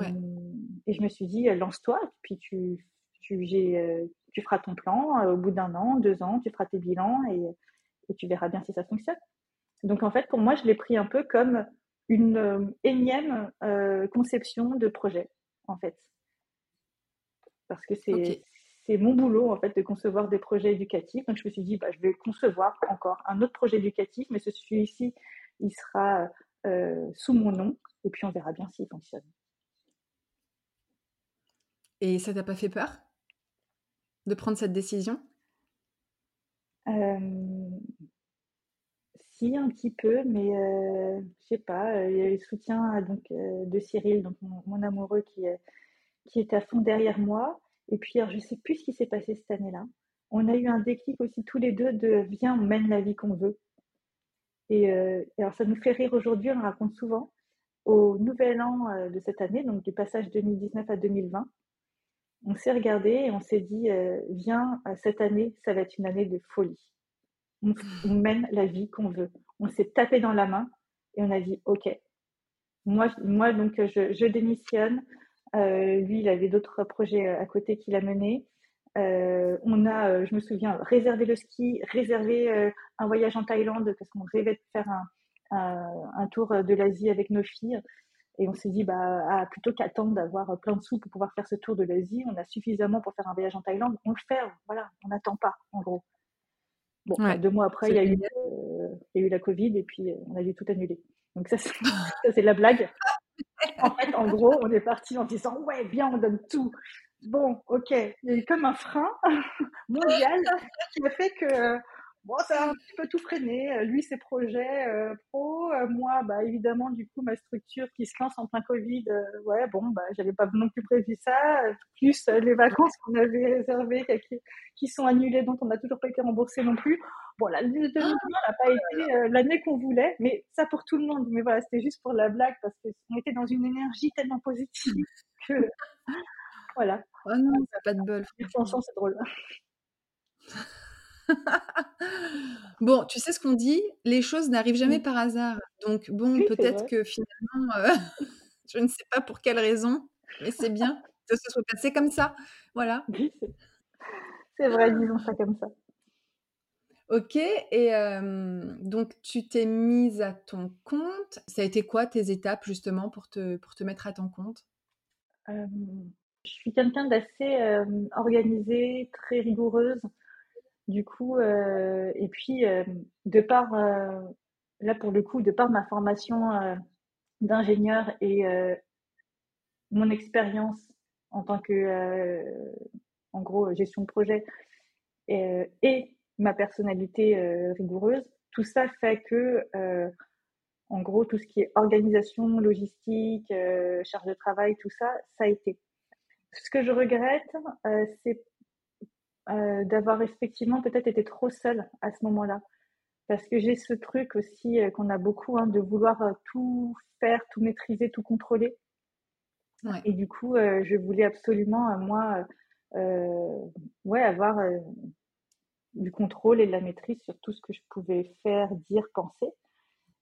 et je me suis dit, lance-toi, puis tu, tu, euh, tu feras ton plan. au bout d'un an, deux ans, tu feras tes bilans et, et, tu verras bien si ça fonctionne. Donc en fait, pour moi, je l'ai pris un peu comme une énième conception de projet, en fait. Parce que c'est c'est mon boulot, en fait, de concevoir des projets éducatifs. Donc je me suis dit, bah, je vais concevoir encore un autre projet éducatif, mais ce celui-ci, il sera euh, sous mon nom, et puis on verra bien s'il fonctionne. Et ça t'a pas fait peur de prendre cette décision? Euh, Si, un petit peu, mais euh, je sais pas, il y a le soutien donc, de Cyril, mon, amoureux, qui, qui est à fond derrière moi. Et puis, alors, je sais plus ce qui s'est passé cette année-là. On a eu un déclic aussi tous les deux de viens, on mène la vie qu'on veut. Euh, et, ça nous fait rire aujourd'hui, on le raconte souvent. Au nouvel an euh, de cette année, donc du passage 2019 à 2020, on s'est regardé et on s'est dit, euh, viens, cette année, ça va être une année de folie. On, mène la vie qu'on veut. On s'est tapé dans la main et on a dit, OK, moi, moi donc, je, je démissionne. lui, il avait d'autres projets à côté qu'il a menés. Euh, on a, euh, je me souviens, réservé le ski, réservé euh, un voyage en Thaïlande parce qu'on rêvait de faire un, tour de l'Asie avec nos filles. Et on s'est dit, bah, ah, plutôt qu'attendre d'avoir plein de sous pour pouvoir faire ce tour de l'Asie, on a suffisamment pour faire un voyage en Thaïlande, on le fait, voilà, on n'attend pas, en gros. Bon, deux mois après, il y, a eu, il y, a eu, la Covid et puis on a dû tout annuler. Donc ça, c'est la blague. En fait, en gros, on est parti en disant, ouais, bien, on donne tout. Bon, ok, il y a eu comme un frein mondial qui a fait que bon, ça a un petit peu tout freiné. Lui, ses projets euh, pro, euh, moi, bah, évidemment, du coup, ma structure qui se lance en plein Covid, euh, ouais, bon, bah, j'avais pas non plus prévu ça, plus les vacances qu'on avait réservées qui, qui, sont annulées, dont on n'a toujours pas été remboursé non plus. Bon, l'année 2020 n'a pas été l'année qu'on voulait, mais ça pour tout le monde. Mais voilà, c'était juste pour la blague parce qu'on était dans une énergie tellement positive que voilà. Oh non, ça pas de bol. c'est drôle. bon, tu sais ce qu'on dit, les choses n'arrivent jamais par hasard. Donc bon, peut-être que finalement, euh, je ne sais pas pour quelle raison, mais c'est bien que ce soit passé comme ça. Voilà. c'est vrai, disons ça comme ça. Ok, et donc tu t'es mise à ton compte. Ça a été quoi tes étapes justement pour te, pour te mettre à ton compte? Je suis quelqu'un d'assez euh, organisé, très rigoureuse. Du coup, euh, et puis, euh, de par, là pour le coup, de par ma formation d'ingénieur et mon expérience en tant que, en gros, gestion de projet et ma personnalité rigoureuse, tout ça fait que, en gros, tout ce qui est organisation, logistique, charge de travail, tout ça, ça a été. Ce que je regrette, euh, c'est euh, d'avoir effectivement peut-être été trop seule à ce moment-là. Parce que j'ai ce truc aussi euh, qu'on a beaucoup, hein, de vouloir tout faire, tout maîtriser, tout contrôler. Et du coup, je voulais absolument, moi, ouais, avoir du contrôle et de la maîtrise sur tout ce que je pouvais faire, dire, penser.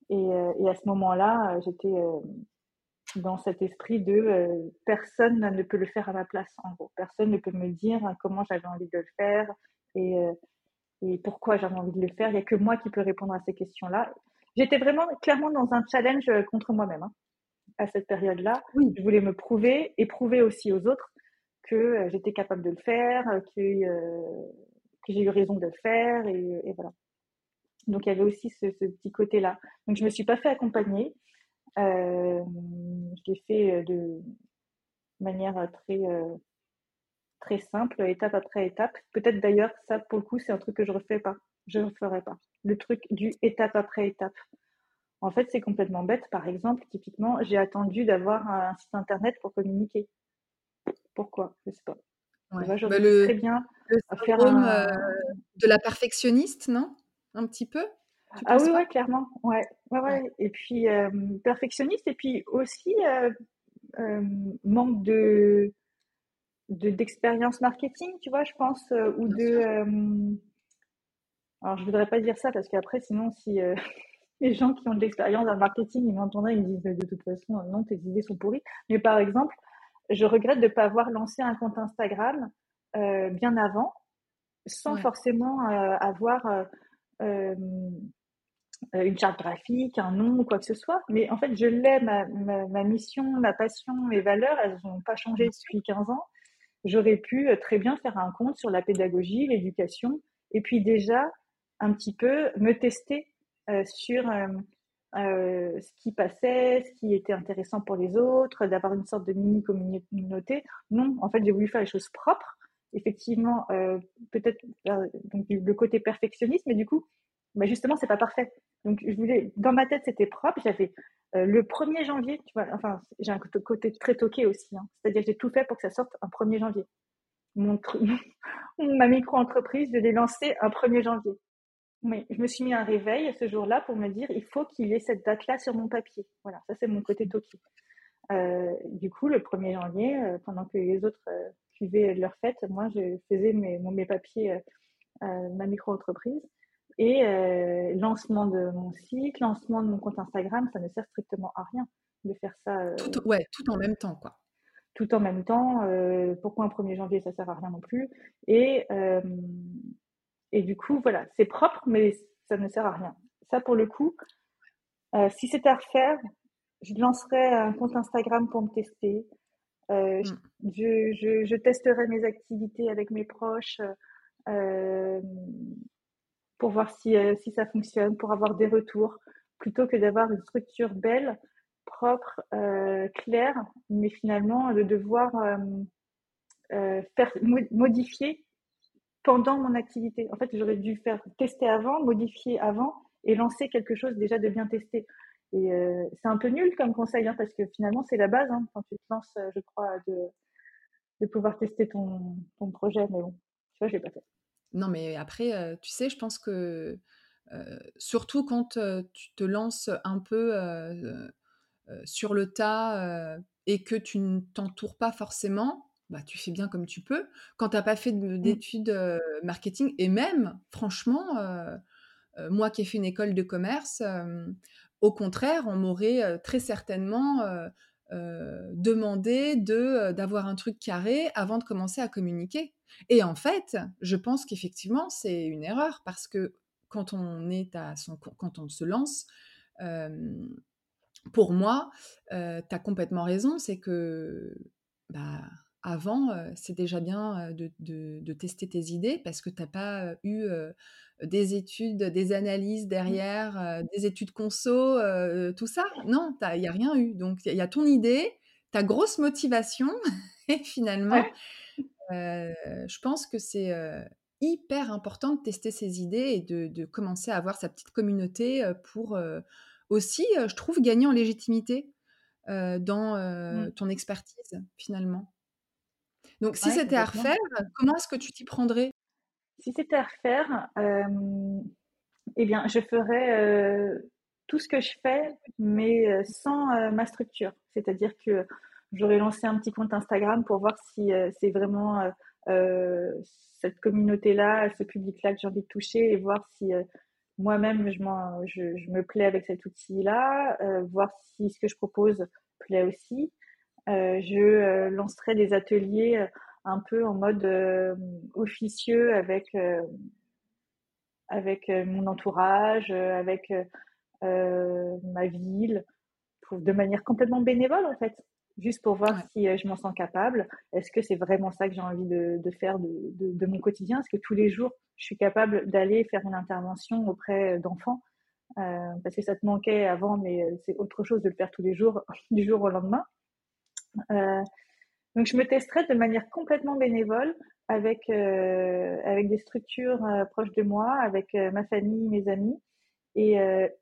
Et, et à ce moment-là, j'étais dans cet esprit de euh, personne ne peut le faire à ma place, en gros. Personne ne peut me dire comment j'avais envie de le faire et, euh, et pourquoi j'avais envie de le faire. Il n'y a que moi qui peux répondre à ces questions-là. j'étais vraiment clairement dans un challenge contre moi-même hein, à cette période-là. Oui. Je voulais me prouver et prouver aussi aux autres que j'étais capable de le faire, que, que j'ai eu raison de le faire et, et, voilà. Donc il y avait aussi ce, ce petit côté-là. Donc je me suis pas fait accompagner. Je l'ai fait de manière très très simple, étape après étape. Peut-être d'ailleurs, ça, pour le coup, c'est un truc que je refais pas. Je ne ferai pas. Le truc du étape après étape. En fait, c'est complètement bête. Par exemple, typiquement, j'ai attendu d'avoir un site internet pour communiquer. Pourquoi? Je sais pas. Ouais. Bah, le, très bien le faire un... euh, de la perfectionniste, non? Un petit peu? Ah oui, ouais, clairement. Ouais. Ouais, ouais. Et puis, euh, perfectionniste, et puis aussi euh, euh manque de d'expérience marketing, tu vois, je pense, euh, ou de. Alors, je voudrais pas dire ça parce qu'après, sinon, si euh, les gens qui ont de l'expérience dans le marketing, ils m'entendraient, ils me disent de toute façon, non, tes idées sont pourries. Mais par exemple, je regrette de ne pas avoir lancé un compte Instagram bien avant, sans forcément avoir une charte graphique, un nom quoi que ce soit. Mais en fait, je l'ai, ma, ma, mission, ma passion, mes valeurs, elles n'ont pas changé depuis 15 ans j'aurais pu euh, très bien faire un compte sur la pédagogie, l'éducation, et puis déjà un petit peu me tester euh, sur euh, euh, ce qui passait, ce qui était intéressant pour les autres, d'avoir une sorte de mini communauté. Non, en fait, j'ai voulu faire les choses propres. Effectivement, euh, peut-être le côté perfectionniste, mais du coup, bah justement, c'est pas parfait. Donc, je voulais, dans ma tête, c'était propre. J'avais euh, le 1er janvier, tu vois, enfin, j'ai un côté très toqué aussi. Hein. C'est-à-dire que j'ai tout fait pour que ça sorte un 1er janvier. Mon ma micro-entreprise, je l'ai lancée un 1er janvier. Mais je me suis mis un réveil ce jour-là pour me dire, il faut qu'il y ait cette date-là sur mon papier. Voilà, ça c'est mon côté toqué. Euh, du coup, le 1er janvier, euh, pendant que les autres suivaient leur fête, moi, je faisais mes, mes papiers, ma micro-entreprise. Et euh, lancement de mon site, lancement de mon compte Instagram, ça ne sert strictement à rien de faire ça. Euh, tout, ouais, tout en même temps, quoi. Tout en même temps. Euh, pourquoi un 1er janvier, ça sert à rien non plus. Et, et du coup, voilà, c'est propre, mais ça ne sert à rien. Ça, pour le coup, si c'était à refaire, je lancerais un compte Instagram pour me tester. Euh, mm. je, je, je, testerai mes activités avec mes proches. Euh, pour voir si, euh, si ça fonctionne, pour avoir des retours, plutôt que d'avoir une structure belle, propre, euh, claire, mais finalement de devoir euh, euh faire modifier pendant mon activité. En fait, j'aurais dû faire tester avant, modifier avant et lancer quelque chose déjà de bien testé. Et euh, c'est un peu nul comme conseil, hein, parce que finalement, c'est la base hein, quand tu te lances, je crois, de, de pouvoir tester ton, ton projet. Mais bon, tu vois, je l'ai pas fait. Non, mais après, tu sais, je pense que surtout quand tu te lances un peu sur le tas et que tu ne t'entoures pas forcément, bah, tu fais bien comme tu peux. Quand tu n'as pas fait mmh. d'études marketing, et même, franchement, moi qui ai fait une école de commerce, au contraire, on m'aurait très certainement euh, demander de euh, d'avoir un truc carré avant de commencer à communiquer. Et en fait, je pense qu'effectivement, c'est une erreur parce que quand on est à son quand on se lance, euh, pour moi, euh, tu as complètement raison, c'est que bah, avant, c'est déjà bien de, de, de, tester tes idées parce que tu n'as pas eu des études, des analyses mmh. derrière, euh, des études conso, euh, tout ça? Non, il n'y a rien eu. Donc, il y, a ton idée, ta grosse motivation, et finalement, euh, je pense que c'est hyper important de tester ses idées et de, de, commencer à avoir sa petite communauté pour aussi, je trouve, gagner en légitimité dans mmh. ton expertise, finalement. Donc, si c'était à refaire, comment est-ce que tu t'y prendrais? Si c'était à refaire, euh, eh bien, je ferais euh, tout ce que je fais, mais euh, sans ma structure. C'est-à-dire que j'aurais lancé un petit compte Instagram pour voir si c'est vraiment cette communauté-là, ce public-là que j'ai envie de toucher et voir si moi-même je, je, je, me plais avec cet outil-là, voir si ce que je propose plaît aussi. je lancerai des ateliers un peu en mode euh, officieux avec euh, avec euh, mon entourage, avec ma ville, de manière complètement bénévole en fait, juste pour voir si je m'en sens capable. Est-ce que c'est vraiment ça que j'ai envie de, faire de, de, mon quotidien? Est-ce que tous les jours, je suis capable d'aller faire une intervention auprès d'enfants? Parce que ça te manquait avant, mais c'est autre chose de le faire tous les jours, du jour au lendemain. Donc je me testerai de manière complètement bénévole avec, euh, avec des structures euh, proches de moi, avec euh, ma famille, mes amis, et,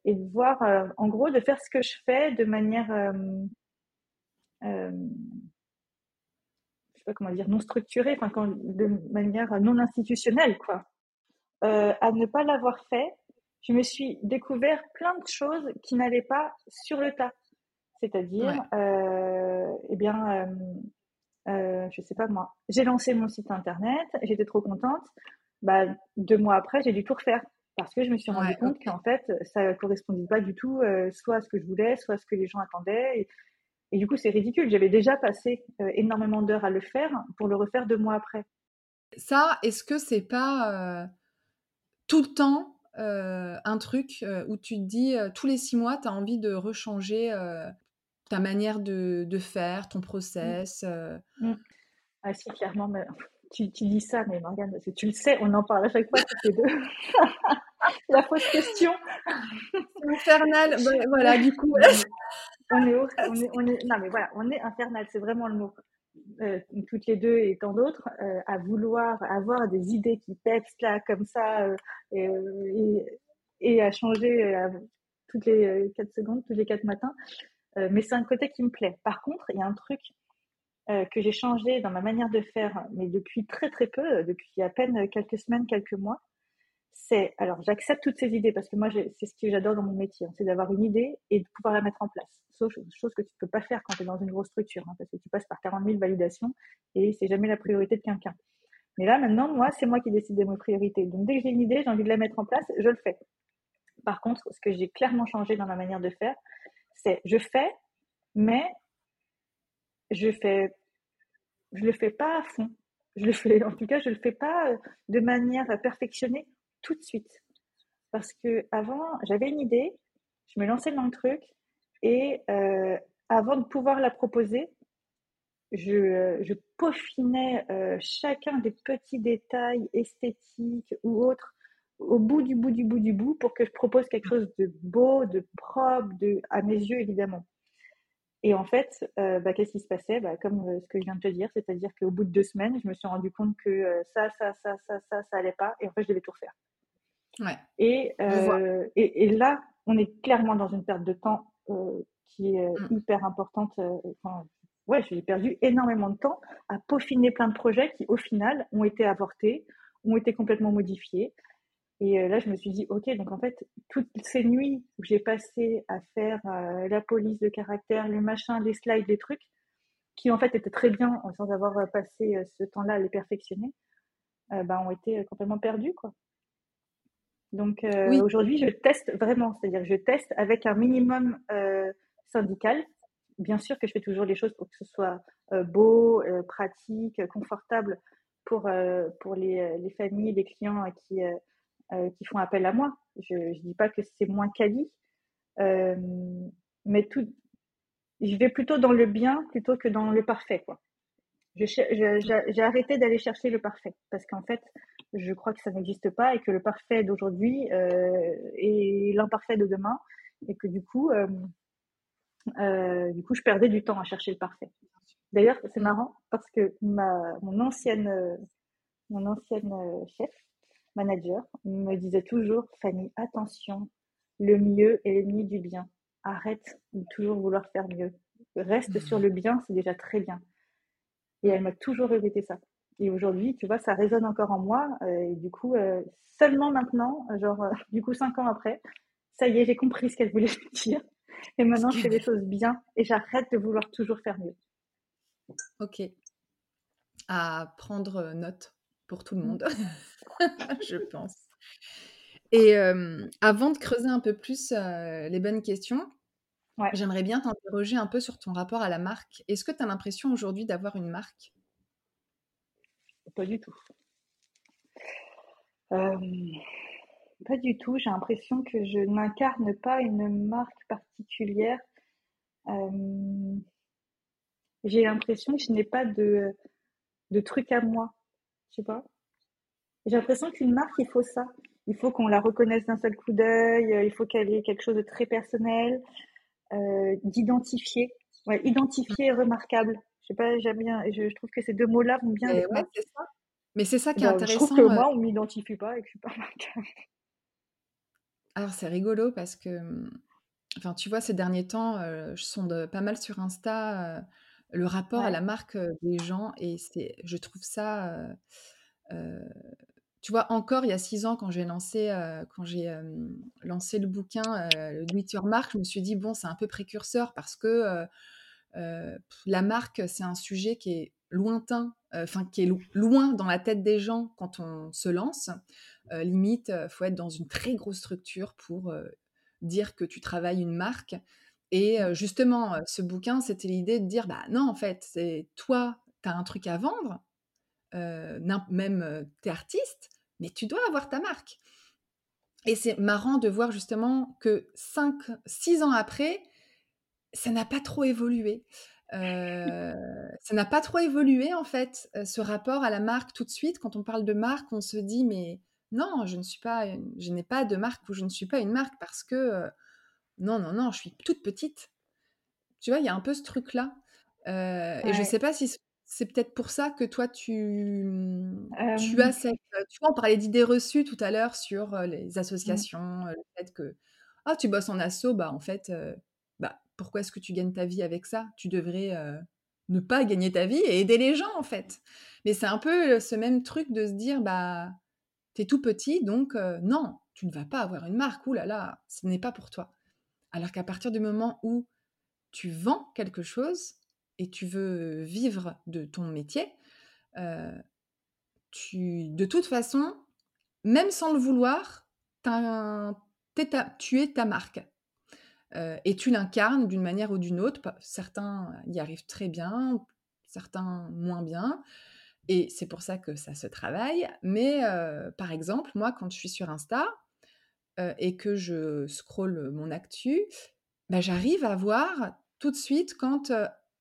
et de voir, en gros, de faire ce que je fais de manière, je sais pas comment dire, non structurée, enfin, de manière non institutionnelle, quoi. à ne pas l'avoir fait, je me suis découvert plein de choses qui n'allaient pas sur le tas. C'est-à-dire, eh bien, euh, je sais pas moi, j'ai lancé mon site internet, j'étais trop contente. Bah, deux mois après, j'ai dû tout refaire parce que je me suis rendu compte qu'en fait, ça correspondait pas du tout euh, soit à ce que je voulais, soit à ce que les gens attendaient. Et, du coup, c'est ridicule. J'avais déjà passé euh, énormément d'heures à le faire pour le refaire deux mois après. Ça, est-ce que c'est pas euh, tout le temps un truc où tu te dis tous les six mois, tu as envie de rechanger ta manière de, de faire, ton process euh. mmh. Ah si, clairement, mais tu, tu, dis ça, mais Morgane, tu le sais, on en parle à chaque fois toutes les deux. La fausse question. infernal. voilà, du coup. on, est, on, est, on est, non, mais voilà, on est infernal, c'est vraiment le mot. Euh, toutes les deux et tant d'autres, euh, à vouloir avoir des idées qui pètent là, comme ça, et, et, à changer toutes les 4 secondes, tous les 4 matins. Euh, mais c'est un côté qui me plaît. Par contre, il y a un truc euh, que j'ai changé dans ma manière de faire, mais depuis très très peu, euh, depuis à peine quelques semaines, quelques mois. C'est alors j'accepte toutes ces idées parce que moi c'est ce que j'adore dans mon métier, hein, c'est d'avoir une idée et de pouvoir la mettre en place. Sauf chose que tu peux pas faire quand tu es dans une grosse structure, hein, parce que tu passes par 40 000 validations et c'est jamais la priorité de quelqu'un. Mais là maintenant, moi c'est moi qui décide de mes priorités. Donc dès que j'ai une idée, j'ai envie de la mettre en place, je le fais. Par contre, ce que j'ai clairement changé dans ma manière de faire, c'est je fais, mais je fais, je le fais pas à fond. Je le fais, en tout cas, je le fais pas euh, de manière perfectionnée tout de suite. Parce que avant, j'avais une idée, je me lançais dans le truc, et euh, avant de pouvoir la proposer, je, euh, je peaufinais chacun des petits détails esthétiques ou autres au bout du bout du bout du bout pour que je propose quelque chose de beau, de propre, de, à mes yeux évidemment. Et en fait, euh, bah, qu'est-ce qui se passait? Bah, Comme euh, ce que je viens de te dire, c'est-à-dire qu'au bout de deux semaines, je me suis rendu compte que euh, ça, ça, ça, ça, ça, ça allait pas, et en fait, je devais tout refaire. Ouais. Et, et, et, là, on est clairement dans une perte de temps qui est mm. hyper importante. Enfin, ouais, j'ai perdu énormément de temps à peaufiner plein de projets qui, au final, ont été avortés, ont été complètement modifiés. Et euh, là, je me suis dit, OK, donc en fait, toutes ces nuits où j'ai passé à faire euh, la police de caractère, les machins, les slides, les trucs, qui en fait étaient très bien sans avoir euh, passé ce temps-là à les perfectionner, bah, ont été complètement perdus. Quoi. Donc aujourd'hui, je teste vraiment, c'est-à-dire je teste avec un minimum syndical. Bien sûr que je fais toujours les choses pour que ce soit beau, pratique, confortable pour, pour les, les familles, les clients qui euh, qui font appel à moi. Je ne dis pas que c'est moins quali, euh, mais tout, je vais plutôt dans le bien plutôt que dans le parfait. Quoi. J'ai arrêté d'aller chercher le parfait parce qu'en fait, je crois que ça n'existe pas et que le parfait d'aujourd'hui euh, est l'imparfait de demain et que du coup, du coup, je perdais du temps à chercher le parfait. D'ailleurs, c'est marrant parce que ma, mon ancienne, mon ancienne chef, manager me disait toujours, Fanny, attention, le mieux est l'ennemi du bien. Arrête de toujours vouloir faire mieux. Reste sur le bien, c'est déjà très bien. Et elle m'a toujours répété ça. Et aujourd'hui, tu vois, ça résonne encore en moi. Euh, et du coup, euh, seulement maintenant, genre, euh, du coup, cinq ans après, ça y est, j'ai compris ce qu'elle voulait dire. Et maintenant, je fais les choses bien et j'arrête de vouloir toujours faire mieux. Ok. À prendre note pour tout le mmh. monde, je pense. Et avant de creuser un peu plus les bonnes questions, j'aimerais bien t'interroger un peu sur ton rapport à la marque. Est-ce que tu as l'impression aujourd'hui d'avoir une marque? Pas du tout. pas du tout. J'ai l'impression que je n'incarne pas une marque particulière. J'ai l'impression que je n'ai pas de, de truc à moi. Je sais pas. J'ai l'impression qu'une marque, il faut ça. Il faut qu'on la reconnaisse d'un seul coup d'œil. Il faut qu'elle ait quelque chose de très personnel, euh, d'identifié. Ouais, identifié et remarquable. Je sais pas, j'aime bien. Je, je trouve que ces deux mots-là vont bien ouais, ça. Mais c'est ça qui est bah, intéressant. Je trouve que moi, on m'identifie pas et que je suis pas remarquable. Alors c'est rigolo parce que, mmh, enfin, tu vois, ces derniers temps, je sonde pas mal sur Insta le rapport à la marque des gens et c'est, je trouve ça, tu vois, encore il y a six ans quand j'ai lancé, quand j'ai lancé le bouquin le Do It Your Mark, je me suis dit bon, c'est un peu précurseur parce que la marque c'est un sujet qui est lointain, enfin qui est loin dans la tête des gens quand on se lance. limite, faut être dans une très grosse structure pour dire que tu travailles une marque. Et justement, ce bouquin, c'était l'idée de dire, bah non, en fait, c'est toi, tu as un truc à vendre, même tu es artiste, mais tu dois avoir ta marque. Et c'est marrant de voir justement que 5, 6 ans après, ça n'a pas trop évolué. ça n'a pas trop évolué en fait, ce rapport à la marque tout de suite. Quand on parle de marque, on se dit mais non, je ne suis pas, je n'ai pas de marque ou je ne suis pas une marque parce que non, non, non, je suis toute petite. Tu vois, il y a un peu ce truc-là. Euh, et je ne sais pas si c'est peut-être pour ça que toi, tu, mmh, tu as cette... Tu vois, on parlait d'idées reçues tout à l'heure sur les mmh. associations, le fait que ah, tu bosses en asso, bah en fait, bah, pourquoi est-ce que tu gagnes ta vie avec ça? Tu devrais ne pas gagner ta vie et aider les gens, en fait. Mais c'est un peu ce même truc de se dire, bah, t'es tout petit, donc non, tu ne vas pas avoir une marque, ouh là là, ce n'est pas pour toi. Alors qu'à partir du moment où tu vends quelque chose et tu veux vivre de ton métier, euh, tu, de toute façon, même sans le vouloir, tu es ta marque. Euh, et tu l'incarnes d'une manière ou d'une autre. Certains y arrivent très bien, certains moins bien. Et c'est pour ça que ça se travaille. Mais euh, par exemple, moi, quand je suis sur Insta, et que je scrolle mon actu, bah, j'arrive à voir tout de suite quand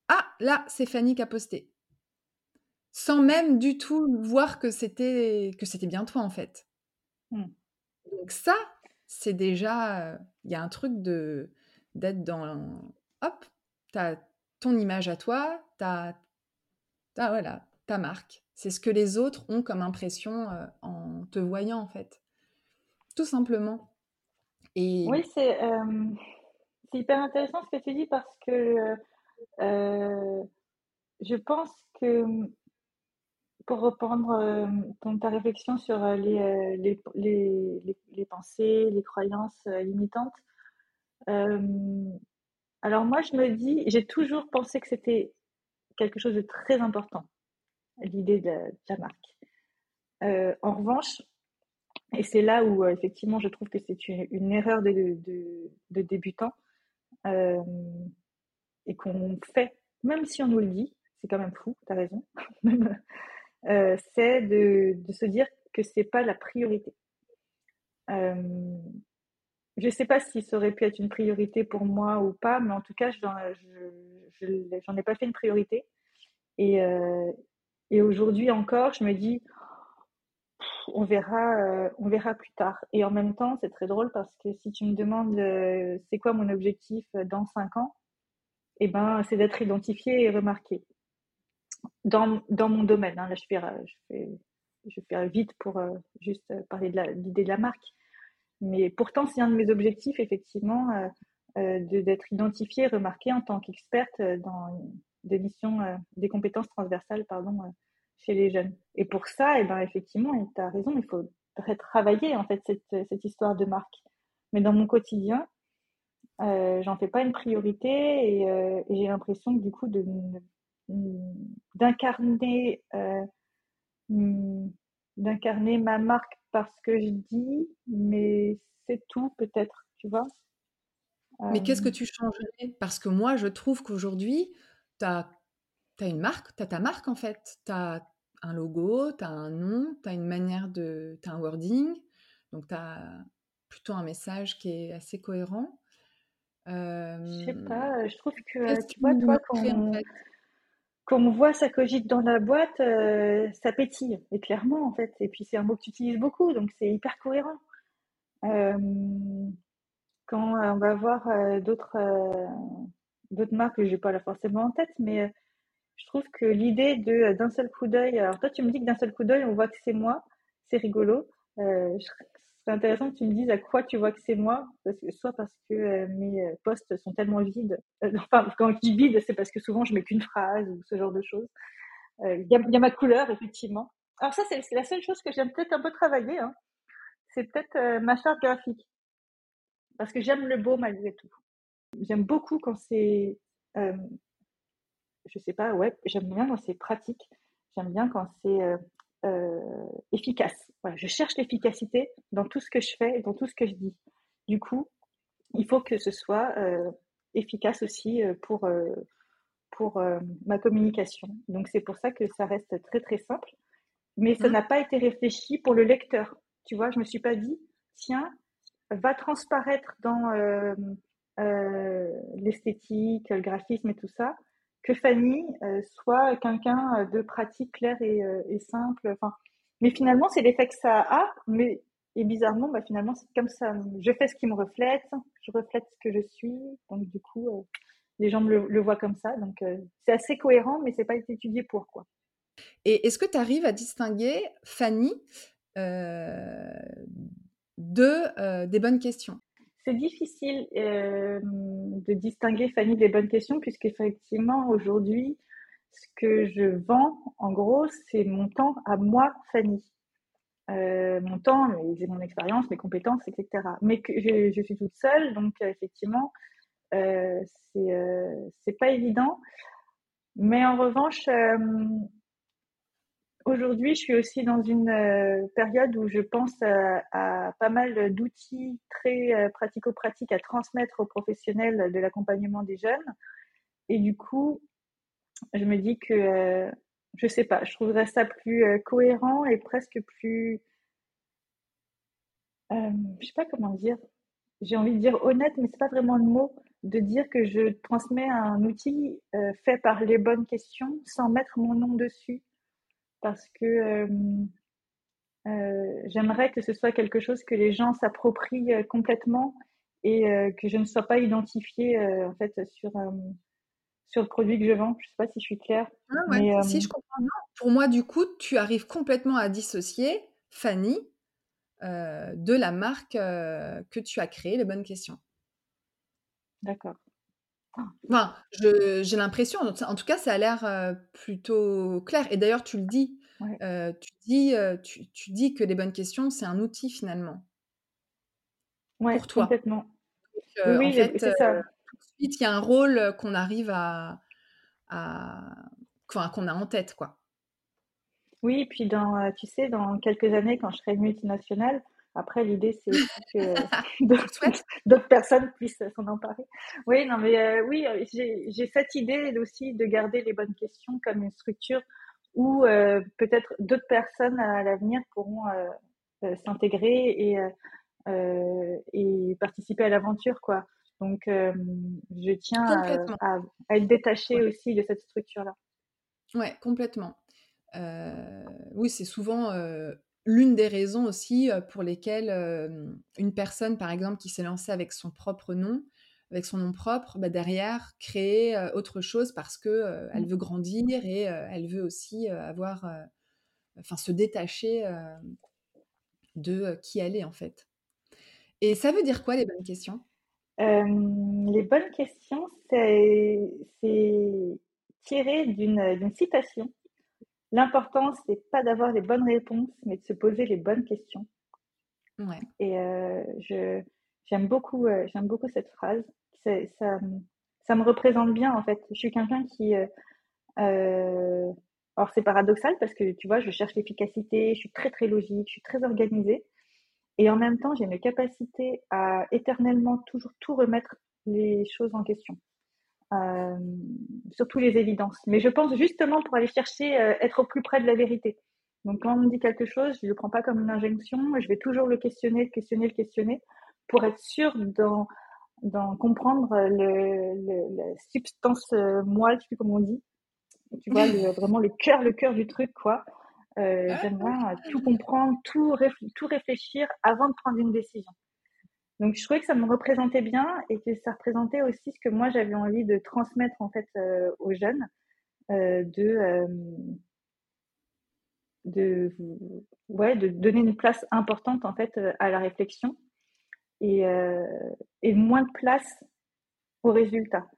ah là c'est Fanny qui a posté, sans même du tout voir que c'était que c'était bien toi en fait. Mmh. Donc ça c'est déjà il y a un truc de d'être dans hop t'as ton image à toi, t'as as, voilà ta marque. C'est ce que les autres ont comme impression en te voyant en fait tout simplement. Oui, c'est hyper intéressant ce que tu dis parce que euh, je pense que pour reprendre ta réflexion sur les, les, les, les, pensées, les croyances limitantes, alors moi je me dis, j'ai toujours pensé que c'était quelque chose de très important, l'idée de, la marque. en revanche, et c'est là où, euh, effectivement, je trouve que c'est une, erreur de, débutant euh, et qu'on fait, même si on nous le dit, c'est quand même fou, tu as raison, euh, c'est de, se dire que c'est pas la priorité. je ne sais pas si ça aurait pu être une priorité pour moi ou pas, mais en tout cas, je n'en ai pas fait une priorité. Et aujourd'hui encore, je me dis, on verra, euh, on verra plus tard. Et en même temps, c'est très drôle parce que si tu me demandes euh, c'est quoi mon objectif dans cinq ans, eh ben, c'est d'être identifié et remarqué dans, mon domaine. Hein. Là, je fais, je, je vais vite pour euh, juste parler de l'idée de la marque. Mais pourtant, c'est un de mes objectifs, effectivement, d'être identifié et remarqué en tant qu'experte dans des missions, des compétences transversales, pardon, chez les jeunes. Et pour ça, et eh ben, effectivement, tu as raison, il faut travailler en fait cette, cette, histoire de marque. Mais dans mon quotidien, euh, j'en fais pas une priorité et, euh, j'ai l'impression du coup de d'incarner euh, d'incarner ma marque parce que je dis, mais c'est tout peut-être, tu vois. Mais qu'est-ce que euh. tu changerais? Parce que moi, je trouve qu'aujourd'hui, tu as, as, une marque, tu as ta marque en fait. Tu as un logo, tu as un nom, tu as une manière de. Tu as un wording, Donc, tu as plutôt un message qui est assez cohérent. Je sais pas, je trouve que, tu vois, toi, quand on, voit ça cogite dans la boîte, ça pétille, et clairement, en fait. Et puis, c'est un mot que tu utilises beaucoup, donc c'est hyper cohérent. quand on va voir d'autres d'autres marques que je n'ai pas là forcément en tête, mais je trouve que l'idée de d'un seul coup d'œil, alors toi tu me dis que d'un seul coup d'œil on voit que c'est moi, c'est rigolo. Euh, c'est intéressant que tu me dises à quoi tu vois que c'est moi, parce que, soit parce que euh, mes euh, postes sont tellement vides, enfin quand je dis vide, c'est parce que souvent je mets qu'une phrase ou ce genre de choses. Il y, y, a ma couleur effectivement. Alors ça c'est la seule chose que j'aime peut-être un peu travailler, hein. c'est peut-être ma charte graphique, parce que j'aime le beau malgré tout. J'aime beaucoup quand c'est je sais pas, ouais, j'aime bien quand c'est pratique, j'aime bien quand c'est euh, euh, efficace. Voilà, je cherche l'efficacité dans tout ce que je fais et dans tout ce que je dis. Du coup, il faut que ce soit euh, efficace aussi pour, pour ma communication. Donc c'est pour ça que ça reste très très simple, mais ça mmh. n'a pas été réfléchi pour le lecteur. Tu vois, je me suis pas dit, tiens, va transparaître dans l'esthétique, le graphisme et tout ça, que Fanny euh, soit quelqu'un euh, de pratique, clair et, euh, simple. Enfin, mais finalement, c'est l'effet que ça a. Mais et bizarrement, bah, finalement, c'est comme ça. Je fais ce qui me reflète, je reflète ce que je suis. Donc, du coup, les gens le, le, voient comme ça. Donc, c'est assez cohérent, mais c'est pas étudié pour quoi. Et est-ce que tu arrives à distinguer Fanny de des bonnes questions? C'est difficile euh, de distinguer Fanny des bonnes questions, puisqu'effectivement, aujourd'hui, ce que je vends, en gros, c'est mon temps à moi, Fanny. Euh, mon temps, j'ai mon expérience, mes compétences, etc. Mais que je, suis toute seule, donc effectivement, euh, c'est pas évident. Mais en revanche, Aujourd'hui, je suis aussi dans une euh, période où je pense à, pas mal d'outils très euh, pratico-pratiques à transmettre aux professionnels de l'accompagnement des jeunes. Et du coup, je me dis que, euh, je sais pas, je trouverais ça plus cohérent et presque plus, je sais pas comment dire. J'ai envie de dire honnête, mais c'est pas vraiment le mot de dire que je transmets un outil fait par les bonnes questions sans mettre mon nom dessus parce que euh, euh, j'aimerais que ce soit quelque chose que les gens s'approprient complètement et que je ne sois pas identifiée en fait sur sur le produit que je vends. Je ne sais pas si je suis claire. Ah si je comprends Pour moi, du coup, tu arrives complètement à dissocier Fanny de la marque que tu as créée, les bonnes questions. D'accord. Enfin, j'ai l'impression, en tout cas, ça a l'air plutôt clair. Et d'ailleurs, tu le dis, tu, dis tu, dis que les bonnes questions, c'est un outil finalement. Ouais, pour toi. Complètement. oui, c'est ça. tout de suite, il y a un rôle qu'on arrive à, à qu'on a en tête, quoi. Oui, et puis dans, tu sais, dans quelques années, quand je serai multinationale, après, l'idée, c'est que d'autres personnes puissent s'en emparer. Oui, non, mais euh, oui, euh, j'ai cette idée aussi de garder les bonnes questions comme une structure où euh, peut-être d'autres personnes à l'avenir pourront s'intégrer et, et participer à l'aventure, quoi. Donc, je tiens à, à, être détachée aussi de cette structure-là. Ouais, complètement. oui, c'est souvent l'une des raisons aussi pour lesquelles une personne, par exemple, qui s'est lancée avec son propre nom, avec son nom propre, bah, derrière, créer autre chose parce que elle mmh. veut grandir et elle veut aussi avoir, enfin, se détacher de qui elle est en fait. Et ça veut dire quoi les bonnes questions? Les bonnes questions, c'est tiré d'une citation L'important, c'est pas d'avoir les bonnes réponses, mais de se poser les bonnes questions. Ouais. Et euh, je, j'aime beaucoup, euh, j'aime beaucoup cette phrase. ça, ça me représente bien, en fait. Je suis quelqu'un qui. Euh, euh, alors, c'est paradoxal parce que, tu vois, je cherche l'efficacité, je suis très, très logique, je suis très organisée. Et en même temps, j'ai une capacité à éternellement toujours tout remettre les choses en question. Euh, surtout les évidences. Mais je pense justement pour aller chercher, euh, être au plus près de la vérité. Donc, quand on me dit quelque chose, je ne le prends pas comme une injonction. Je vais toujours le questionner, le questionner, le questionner pour être sûr d'en, comprendre le, la substance euh, moelle, je sais plus comment on dit. Tu vois, vraiment le cœur, le cœur du truc, quoi. Euh, ah, j'aime bien tout comprendre, tout, tout réfléchir avant de prendre une décision. Donc, je trouvais que ça me représentait bien et que ça représentait aussi ce que moi j'avais envie de transmettre en fait euh, aux jeunes, de de, ouais, de donner une place importante en fait à la réflexion et, euh, et moins de place au résultat,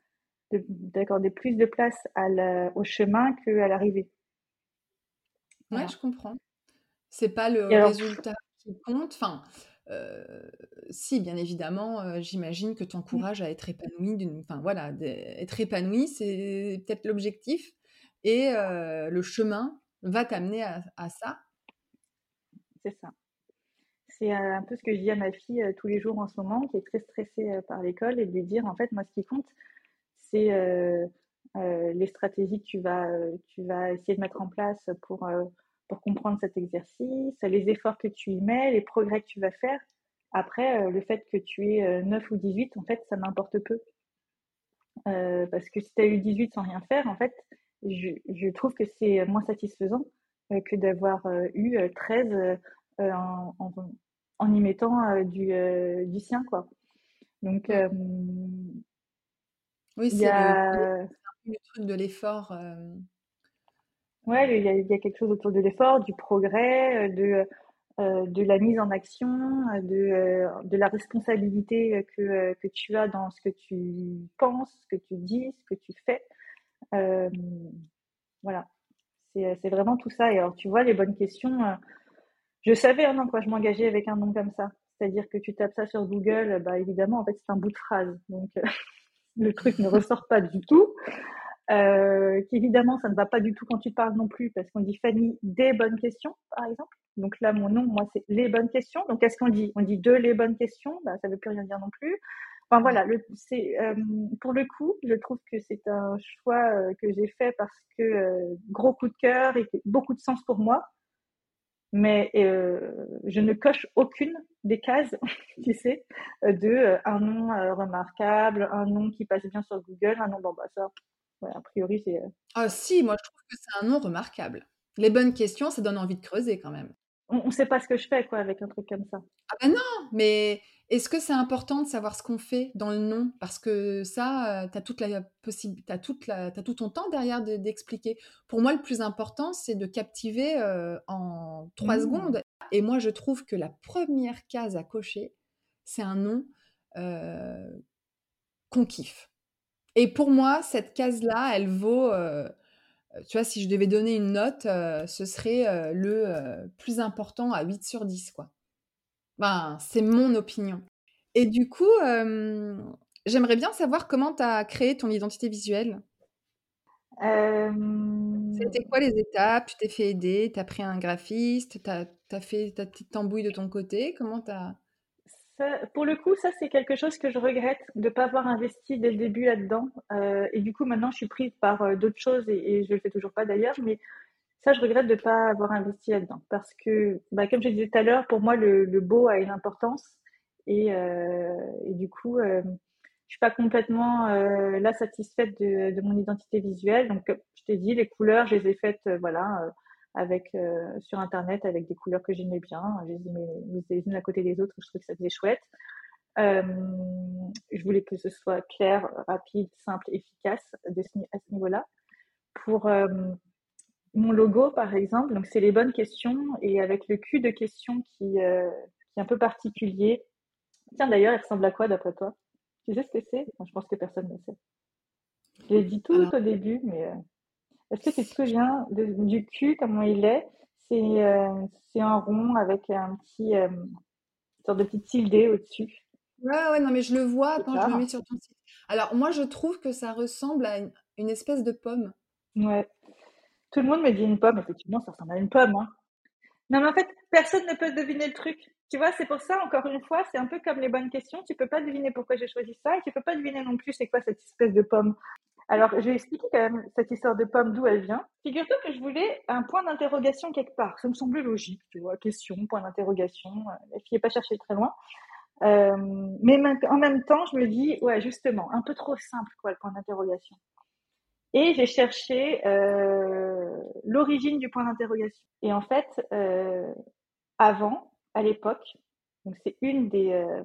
d'accorder plus de place à au chemin qu'à l'arrivée. Ouais, je comprends. C'est pas le résultat qui compte. Enfin, euh, si, bien évidemment, euh, j'imagine que tu encourages à être épanoui. Enfin, voilà, être épanoui, c'est peut-être l'objectif. Et le chemin va t'amener à, ça. C'est ça. C'est un peu ce que je dis à ma fille euh, tous les jours en ce moment, qui est très stressée euh, par l'école, et de lui dire, en fait, moi, ce qui compte, c'est euh, les stratégies que tu vas, tu vas essayer de mettre en place pour, pour comprendre cet exercice, les efforts que tu y mets, les progrès que tu vas faire. Après, le fait que tu aies 9 ou 18, en fait, ça m'importe peu. parce que si tu as eu 18 sans rien faire, en fait, je, trouve que c'est moins satisfaisant euh, que d'avoir euh, eu 13 euh, en, en, y mettant du, du, sien. Quoi. Donc, oui, c'est le, truc de l'effort. Ouais, il y, a, quelque chose autour de l'effort, du progrès, de, de la mise en action, de, de la responsabilité que, que tu as dans ce que tu penses, ce que tu dis, ce que tu fais. Euh, voilà, c'est vraiment tout ça. Et alors, tu vois, les bonnes questions, euh, je savais hein, quoi je m'engageais avec un nom comme ça. C'est-à-dire que tu tapes ça sur Google, bah, évidemment, en fait, c'est un bout de phrase. Donc, euh, le truc ne ressort pas du tout. Euh, qu'évidemment, ça ne va pas du tout quand tu parles non plus, parce qu'on dit Fanny des bonnes questions, par exemple. Donc là, mon nom, moi, c'est les bonnes questions. Donc, qu'est-ce qu'on dit On dit de les bonnes questions, bah, ça ne veut plus rien dire non plus. Enfin voilà, euh, pour le coup, je trouve que c'est un choix euh, que j'ai fait parce que euh, gros coup de cœur et beaucoup de sens pour moi. Mais je ne coche aucune des cases, tu sais, de un nom remarquable, un nom qui passe bien sur Google, un nom bon bah ça, a priori c'est. Ah si, moi je trouve que c'est un nom remarquable. Les bonnes questions, ça donne envie de creuser quand même. On ne sait pas ce que je fais quoi avec un truc comme ça. Ah ben non, mais est-ce que c'est important de savoir ce qu'on fait dans le nom? Parce que ça, tu as toute la possibilité, as toute la, as tout ton temps derrière d'expliquer. Pour moi, le plus important, c'est de captiver en trois mmh. secondes. Et moi, je trouve que la première case à cocher, c'est un nom qu'on kiffe. Et pour moi, cette case-là, elle vaut, tu vois, si je devais donner une note, ce serait le plus important à 8 sur 10, quoi. Ben, c'est mon opinion. Et du coup, j'aimerais bien savoir comment tu as créé ton identité visuelle. C'était quoi les étapes? Tu t'es fait aider Tu as pris un graphiste Tu as, fait ta petite tambouille de ton côté Comment tu as... pour le coup, ça, c'est quelque chose que je regrette de ne pas avoir investi dès le début là-dedans. et du coup, maintenant, je suis prise par d'autres choses et, je ne le fais toujours pas d'ailleurs. Mais ça, je regrette de ne pas avoir investi là-dedans parce que, bah, comme je disais tout à l'heure, pour moi, le, beau a une importance et, euh, du coup, euh, je suis pas complètement euh, là satisfaite de, mon identité visuelle. Donc, je t'ai dit, les couleurs, je les ai faites, voilà, avec sur internet avec des couleurs que j'aimais bien. Je les ai les unes à côté des autres. Je trouvais que ça faisait chouette. je voulais que ce soit clair, rapide, simple, efficace de à ce niveau-là. Pour mon logo, par exemple, donc c'est les bonnes questions et avec le cul de questions qui, euh, qui est un peu particulier. Tiens, d'ailleurs, il ressemble à quoi d'après toi? Tu sais ce que c'est? Je pense que personne ne sait. Je l'ai dit tout au début, mais euh, est-ce que tu te souviens du cul, comment il est? Euh, C'est un rond avec un petit, une sorte de petit tilde au-dessus. Ouais, ouais, non, mais je le vois quand je le mets sur ton site. Alors, moi, je trouve que ça ressemble à une espèce de pomme. Ouais, tout le monde me dit une pomme. Effectivement, ça ressemble à une pomme. Hein. Non, mais en fait, personne ne peut deviner le truc. Tu vois, c'est pour ça, encore une fois, c'est un peu comme les bonnes questions. Tu peux pas deviner pourquoi j'ai choisi ça et tu peux pas deviner non plus c'est quoi cette espèce de pomme. Alors, je vais expliquer quand même cette histoire de pomme, d'où elle vient. Figure-toi que je voulais un point d'interrogation quelque part. Ça me semblait logique, tu vois, question, point d'interrogation. La fille n'est pas cherchée très loin. Euh, mais en même temps, je me dis, ouais, justement, un peu trop simple, quoi, le point d'interrogation. Et j'ai cherché euh, l'origine du point d'interrogation. Et en fait, euh, avant, à l'époque, donc c'est une des euh,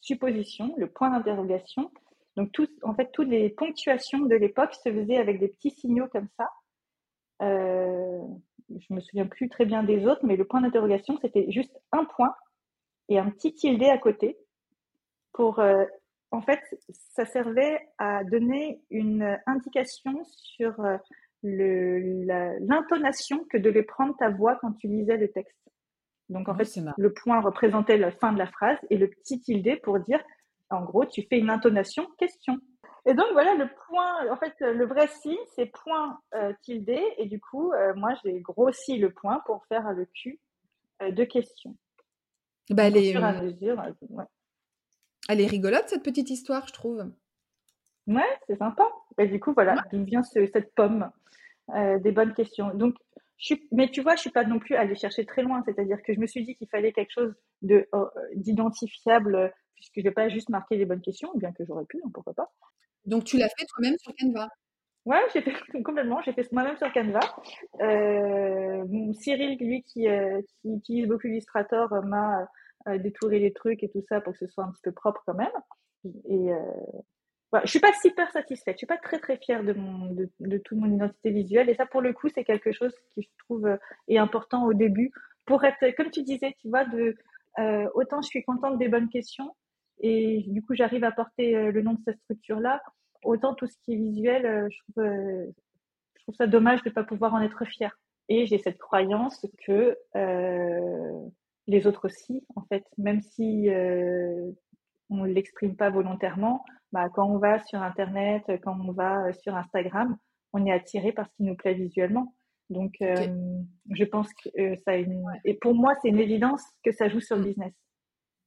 suppositions, le point d'interrogation. Donc tout, en fait, toutes les ponctuations de l'époque se faisaient avec des petits signaux comme ça. Euh, je me souviens plus très bien des autres, mais le point d'interrogation, c'était juste un point et un petit tilde à côté pour euh, en fait, ça servait à donner une indication sur euh, l'intonation que devait prendre ta voix quand tu lisais le texte. Donc, en fait, le point représentait la fin de la phrase et le petit tilde pour dire, en gros, tu fais une intonation question. Et donc, voilà, le point, en fait, le vrai signe, c'est point euh, tilde. Et du coup, euh, moi, j'ai grossi le point pour faire le Q de question. Bah. Fur à mesure, elle est rigolote, cette petite histoire, je trouve. Ouais, c'est sympa. Et du coup, voilà, d'où vient cette pomme euh, Des bonnes questions. Donc, je suis, mais tu vois, je suis pas non plus allée chercher très loin. C'est-à-dire que je me suis dit qu'il fallait quelque chose de euh, d'identifiable, puisque je vais pas juste marquer les bonnes questions, bien que j'aurais pu, hein, pourquoi pas. Donc, tu l'as fait toi-même sur Canva Ouais, j'ai fait complètement. J'ai fait moi-même sur Canva. Euh, Cyril, lui, qui, qui utilise beaucoup Illustrator, m'a détourer les trucs et tout ça pour que ce soit un petit peu propre quand même. Et euh, voilà. je suis pas super satisfaite. Je suis pas très très fière de mon de, de toute mon identité visuelle. Et ça, pour le coup, c'est quelque chose qui je trouve euh, est important au début pour être, comme tu disais, tu vois, de euh, autant je suis contente des bonnes questions et du coup j'arrive à porter euh, le nom de cette structure là. Autant tout ce qui est visuel, je trouve je trouve ça dommage de pas pouvoir en être fière. Et j'ai cette croyance que les autres aussi, en fait, même si on ne l'exprime pas volontairement, bah, quand on va sur Internet, quand on va sur Instagram, on est attiré par ce qui nous plaît visuellement. Donc, euh, je pense que euh, ça a une... Et pour moi, c'est une évidence que ça joue sur le business.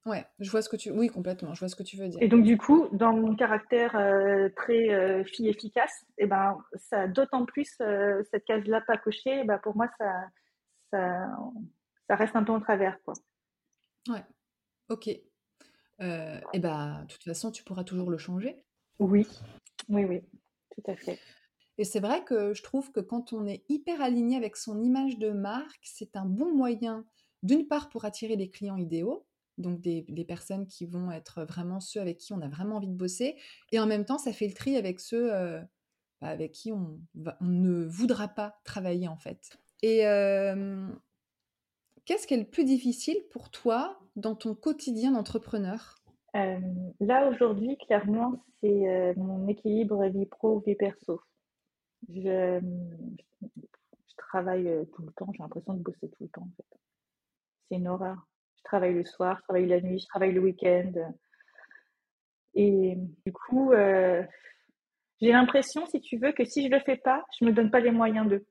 Ouais, je vois ce que tu... Oui, complètement, je vois ce que tu veux dire. Et donc, du coup, dans mon caractère très fille efficace, et eh ben, ça d'autant plus cette case-là pas cochée, bah, pour moi, ça, ça, ça reste un peu en travers, quoi. Ouais, ok. Euh, et bah, de toute façon, tu pourras toujours le changer. Oui, oui, oui, tout à fait. Et c'est vrai que je trouve que quand on est hyper aligné avec son image de marque, c'est un bon moyen, d'une part, pour attirer les clients idéaux, donc des, personnes qui vont être vraiment ceux avec qui on a vraiment envie de bosser, et en même temps, ça fait le tri avec ceux euh, bah, avec qui on, on, ne voudra pas travailler, en fait. Et euh, Qu'est-ce qui est le plus difficile pour toi dans ton quotidien d'entrepreneur? Euh, Là, aujourd'hui, clairement, c'est euh, mon équilibre vie pro-vie perso. Je, travaille euh, tout le temps, j'ai l'impression de bosser tout le temps. C'est une horreur. Je travaille le soir, je travaille la nuit, je travaille le week-end. Et du coup, j'ai l'impression, si tu veux, que si je le fais pas, je me donne pas les moyens de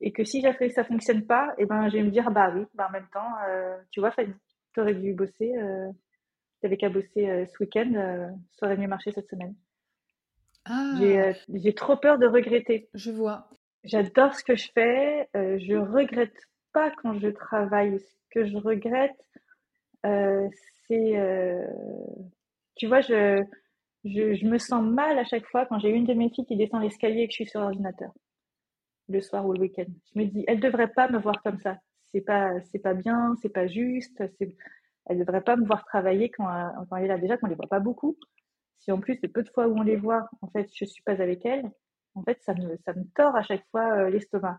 et que si que ça fonctionne pas, et eh ben je vais me dire bah oui, bah en même temps, euh, tu vois Fanny, tu aurais dû bosser, euh, tu avais qu'à bosser euh, ce week-end, euh, ça aurait mieux marché cette semaine. Ah. J'ai trop peur de regretter. Je vois. J'adore ce que je fais, je regrette pas quand je travaille. Ce que je regrette, c'est, tu vois, je, je, je me sens mal à chaque fois quand j'ai une de mes filles qui descend l'escalier et que je suis sur l'ordinateur le soir ou le week-end. Je me dis, elle devrait pas me voir comme ça. C'est pas, c'est pas bien, c'est pas juste. C'est, elle devrait pas me voir travailler quand, quand elle est là. Déjà, qu'on les voit pas beaucoup. Si en plus, le peu de fois où on les voit, en fait, je suis pas avec elle, en fait, ça me, ça me tord à chaque fois euh, l'estomac.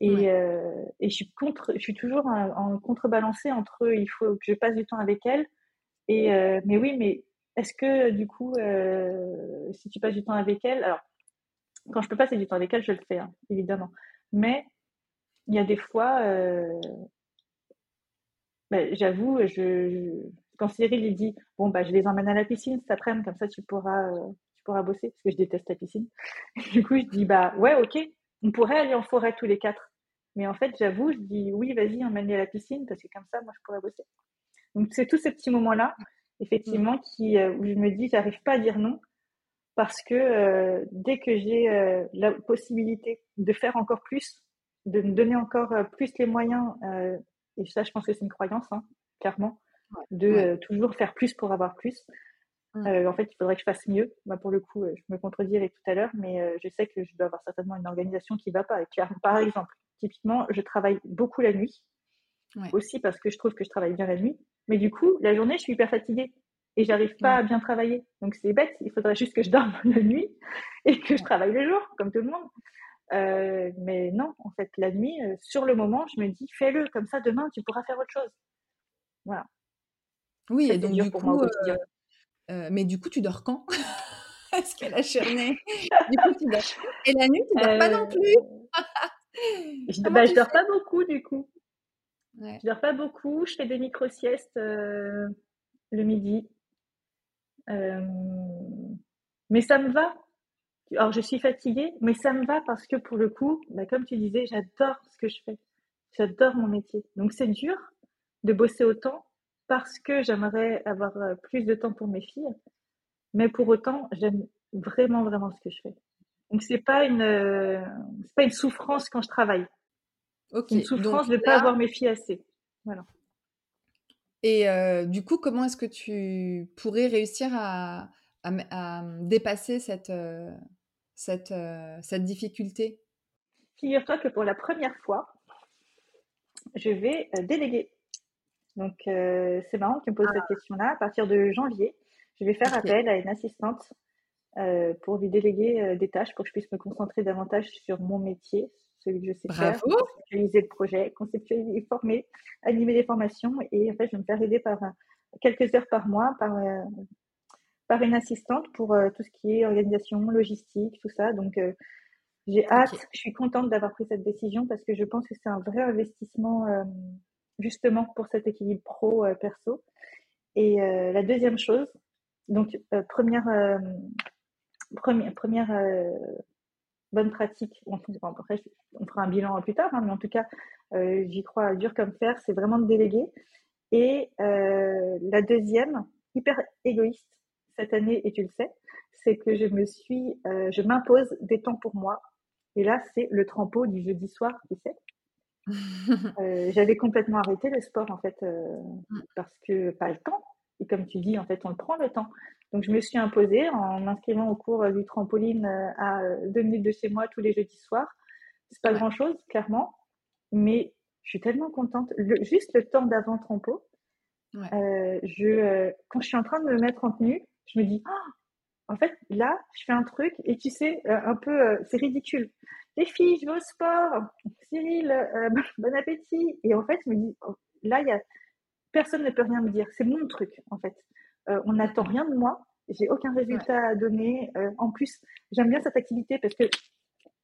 Et, euh, et je suis contre, je suis toujours en, contrebalancée entre il faut que je passe du temps avec elle. Et euh, mais oui, mais est-ce que du coup, si tu passes du temps avec elle, alors quand je peux passer du temps avec elle, je le fais, hein, évidemment. Mais il y a des fois, euh, ben, j'avoue, je, quand Cyril il dit bon bah je les emmène à la piscine cet après-midi, comme ça tu pourras, euh, tu pourras bosser, parce que je déteste la piscine. du coup je dis bah ouais ok, on pourrait aller en forêt tous les quatre, Mais en fait, j'avoue, je dis oui, vas-y, emmène-les à la piscine parce que comme ça, moi, je pourrais bosser. Donc, c'est tous ces petits moments-là, effectivement, mmh. qui, où je me dis, j'arrive pas à dire non parce que dès que j'ai la possibilité de faire encore plus, de me donner encore plus les moyens, et ça, je pense que c'est une croyance, hein, clairement, de toujours faire plus pour avoir plus. En fait, il faudrait que je fasse mieux. Bah, pour le coup, je me contredirai tout à l'heure, mais je sais que je dois avoir certainement une organisation qui va pas. Par exemple, typiquement, je travaille beaucoup la nuit, aussi parce que je trouve que je travaille bien la nuit, mais du coup, la journée, je suis hyper fatiguée et j'arrive pas à bien travailler. Donc c'est bête, il faudrait juste que je dorme la nuit et que je travaille le jour, comme tout le monde. Euh, mais non, en fait, la nuit, euh, sur le moment, je me dis, fais-le, comme ça, demain, tu pourras faire autre chose. Voilà. Oui, et donc du coup, euh, mais du coup, tu dors quand? Est-ce qu'elle a cherné Du coup, tu dors. Et la nuit, tu dors pas non plus? Je, bah, je dors pas beaucoup, du coup. Ouais. Je dors pas beaucoup. Je fais des micro-siestes le midi. Mais ça me va. Alors, je suis fatiguée, mais ça me va parce que pour le coup, bah, comme tu disais, j'adore ce que je fais. J'adore mon métier. Donc, c'est dur de bosser autant parce que j'aimerais avoir euh, plus de temps pour mes filles. Mais pour autant, j'aime vraiment, vraiment ce que je fais. Donc, c'est pas une, euh, pas une souffrance quand je travaille. Ok. Une souffrance de ne pas avoir mes filles assez. Voilà. Et euh, du coup, comment est-ce que tu pourrais réussir à, à, dépasser cette, cette, euh, cette difficulté? Figure-toi que pour la première fois, je vais déléguer. Donc, c'est marrant que tu me poses cette ah. question-là. À partir de janvier, je vais faire appel à une assistante pour lui déléguer des tâches pour que je puisse me concentrer davantage sur mon métier, celui que je sais faire, conceptualiser le projet, conceptualiser, former, animer des formations. Et en fait, je vais me faire aider par quelques heures par mois par par une assistante pour euh, tout ce qui est organisation, logistique, tout ça. Donc, euh, j'ai hâte, je suis contente d'avoir pris cette décision parce que je pense que c'est un vrai investissement euh, justement pour cet équilibre pro-perso. Et la deuxième chose, donc première, première, première bonne pratique, on, après, on fera un bilan plus tard, hein, mais en tout cas, j'y crois dur comme fer, c'est vraiment de déléguer. Et la deuxième, hyper égoïste, cette année, et tu le sais, c'est que je me suis, euh, je m'impose des temps pour moi. Et là, c'est le trempeau du jeudi soir, tu sais. Euh, j'avais complètement arrêté le sport, en fait, euh, mm. parce que pas le temps. Et comme tu dis, en fait, on le prend le temps. Donc, je me suis imposée en m'inscrivant au cours du trampoline à deux minutes de chez moi tous les jeudis soirs. C'est pas grand chose, clairement, mais je suis tellement contente. juste le temps d'avant trampo, je, quand je suis en train de me mettre en tenue, je me dis, oh, en fait, là, je fais un truc et tu sais, euh, un peu, euh, c'est ridicule. Les filles, je vais au sport. Cyril, euh, bon appétit. Et en fait, je me dis, oh, là, y a, personne ne peut rien me dire. C'est mon truc, en fait. On n'attend rien de moi. J'ai aucun résultat à donner. en plus, j'aime bien cette activité parce que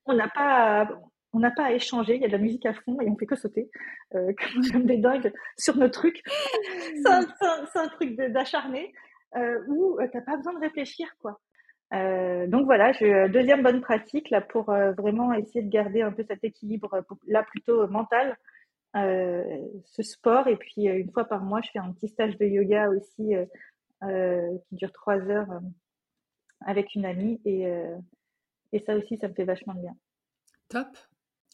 on n'a pas, on n'a pas à échanger. Il y a de la musique à fond et on fait que sauter comme, des dingues sur nos trucs. C'est un, un, truc d'acharné. Euh, où euh, tu n'as pas besoin de réfléchir, quoi. Euh, donc voilà, je, deuxième bonne pratique là pour vraiment essayer de garder un peu cet équilibre là plutôt mental, ce sport et puis une fois par mois je fais un petit stage de yoga aussi qui dure trois heures avec une amie et, et ça aussi ça me fait vachement de bien. Top.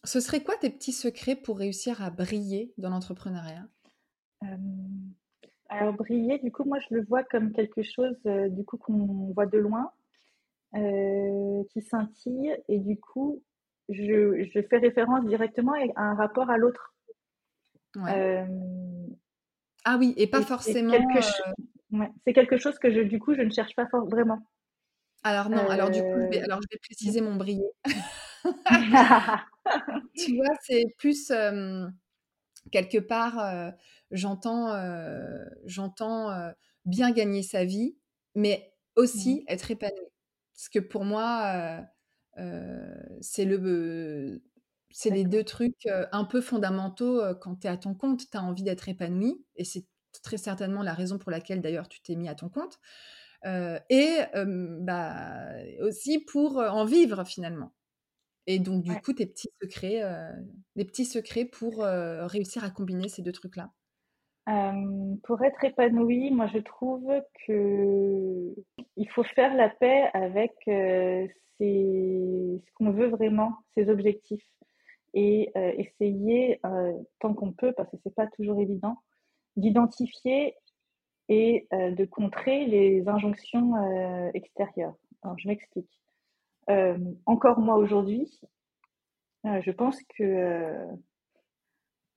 Ce serait quoi tes petits secrets pour réussir à briller dans l'entrepreneuriat? Alors briller, du coup, moi je le vois comme quelque chose euh, du coup qu'on voit de loin, euh, qui scintille, et du coup, je, je, fais référence directement à un rapport à l'autre. Euh, ah oui, et pas forcément. C'est quelque, chose que je, du coup, je ne cherche pas vraiment. Alors non, alors du coup, je vais, alors je vais préciser mon briller. tu vois, c'est plus quelque part j'entends, j'entends bien gagner sa vie, mais aussi mmh. être épanoui. Parce que pour moi, c'est le, c'est les deux trucs un peu fondamentaux quand tu es à ton compte. Tu as envie d'être épanoui, et c'est très certainement la raison pour laquelle d'ailleurs tu t'es mis à ton compte. et bah, aussi pour en vivre finalement. Et donc, du coup, tes petits secrets, des petits secrets pour réussir à combiner ces deux trucs-là pour être épanoui, moi je trouve que il faut faire la paix avec ce qu'on veut vraiment, ses objectifs, et essayer tant qu'on peut, parce que c'est pas toujours évident, d'identifier et de contrer les injonctions extérieures. Alors je m'explique. encore moi aujourd'hui, je pense que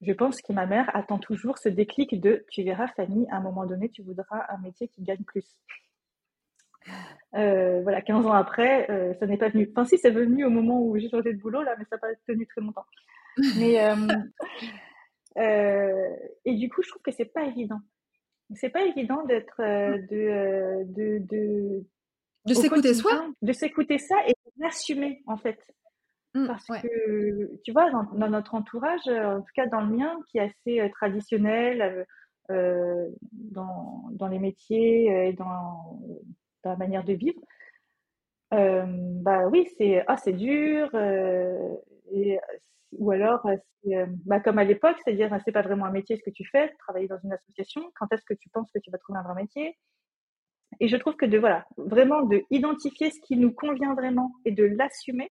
je pense que ma mère attend toujours ce déclic de tu verras Fanny, à un moment donné, tu voudras un métier qui gagne plus. Euh, voilà, 15 ans après, euh, ça n'est pas venu. Enfin, si, c'est venu au moment où j'ai changé de boulot, là, mais ça n'a pas tenu très longtemps. Mais, euh, et du coup, je trouve que c'est pas évident. C'est pas évident d'être, de, de, de, de s'écouter soi, de s'écouter ça et d'assumer, en fait. Mmh, Parce que, tu vois, dans, notre entourage, euh, en tout cas dans le mien, qui est assez euh, traditionnel euh, dans, dans, les métiers et dans, dans, la manière de vivre, bah oui, c'est ah, c'est dur, et, ou alors bah, comme à l'époque, c'est-à-dire c'est pas vraiment un métier ce que tu fais, travailler dans une association, quand est-ce que tu penses que tu vas trouver un vrai métier? Et je trouve que de voilà, vraiment de identifier ce qui nous convient vraiment et de l'assumer,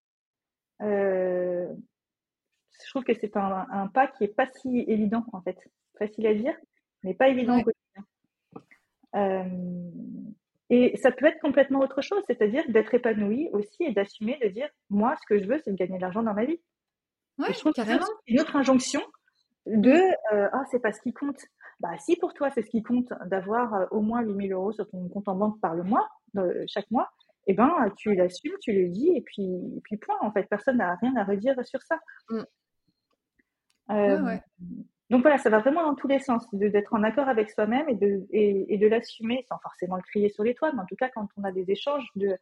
euh, je trouve que c'est un, pas qui est pas si évident en fait, facile à dire, mais pas évident au quotidien. Euh, et ça peut être complètement autre chose, c'est-à-dire d'être épanoui aussi et d'assumer de dire moi, ce que je veux, c'est de gagner de l'argent dans ma vie. Ouais, je trouve carrément. une autre injonction de euh, ah c'est pas ce qui compte. Bah si pour toi c'est ce qui compte d'avoir au moins 8000 euros sur ton compte en banque par le mois, chaque mois, eh ben, tu l'assumes, tu le dis, et puis, puis point. En fait, personne n'a rien à redire sur ça. Mm. Euh, donc voilà, ça va vraiment dans tous les sens, d'être en accord avec soi-même et de, et, de l'assumer sans forcément le crier sur les toits, mais en tout cas, quand on a des échanges, de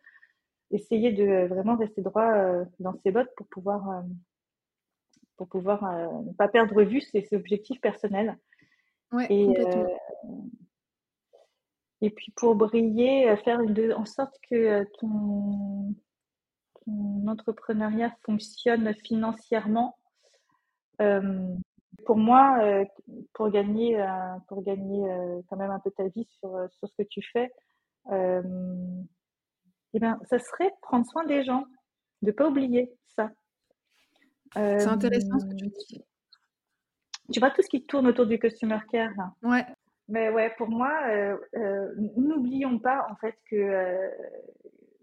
essayer de vraiment rester droit euh, dans ses bottes pour pouvoir, euh, pour pouvoir ne pas perdre vue ses, ses objectifs personnels. Ouais, et, et puis pour briller, euh, faire de, en sorte que euh, ton, ton entrepreneuriat fonctionne financièrement. Euh, pour moi, pour gagner, pour gagner quand même un peu ta vie sur, sur ce que tu fais, euh, eh ben, ça serait prendre soin des gens, de pas oublier ça. C'est intéressant ce que tu dis. Tu vois tout ce qui tourne autour du customer care. Là? Ouais. Mais ouais, pour moi, euh, euh, n'oublions pas en fait que euh,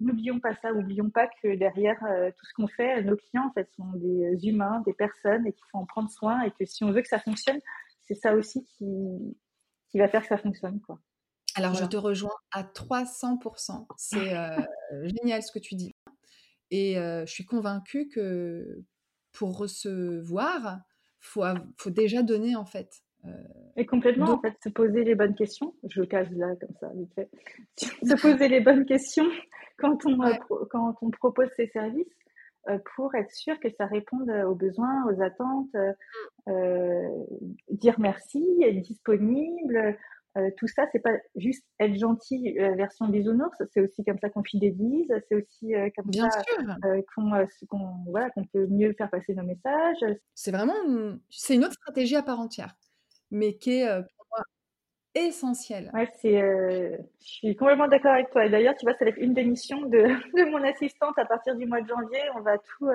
n'oublions pas ça, n'oublions pas que derrière tout ce qu'on fait, nos clients en fait sont des humains, des personnes et qu'il faut en prendre soin et que si on veut que ça fonctionne, c'est ça aussi qui, qui va faire que ça fonctionne quoi. Alors je te rejoins à 300%. C'est génial ce que tu dis. Et je suis convaincue que pour recevoir, faut, faut déjà donner en fait. Et complètement, en fait, se poser les bonnes questions. Je le casse là, comme ça, vite fait. se poser les bonnes questions quand on, euh, quand on propose ces services euh, pour être sûr que ça réponde aux besoins, aux attentes, euh, dire merci, être disponible. Tout ça, c'est pas juste être gentil version bisounours, c'est aussi comme ça qu'on fidélise, c'est aussi comme Bien ça qu'on voilà, qu'on peut mieux faire passer nos messages. C'est vraiment c'est une autre stratégie à part entière mais qui est pour moi essentiel. Ouais, je suis complètement d'accord avec toi. Et d'ailleurs, tu vois, ça va être une des missions de, de, mon assistante à partir du mois de janvier. On va tout,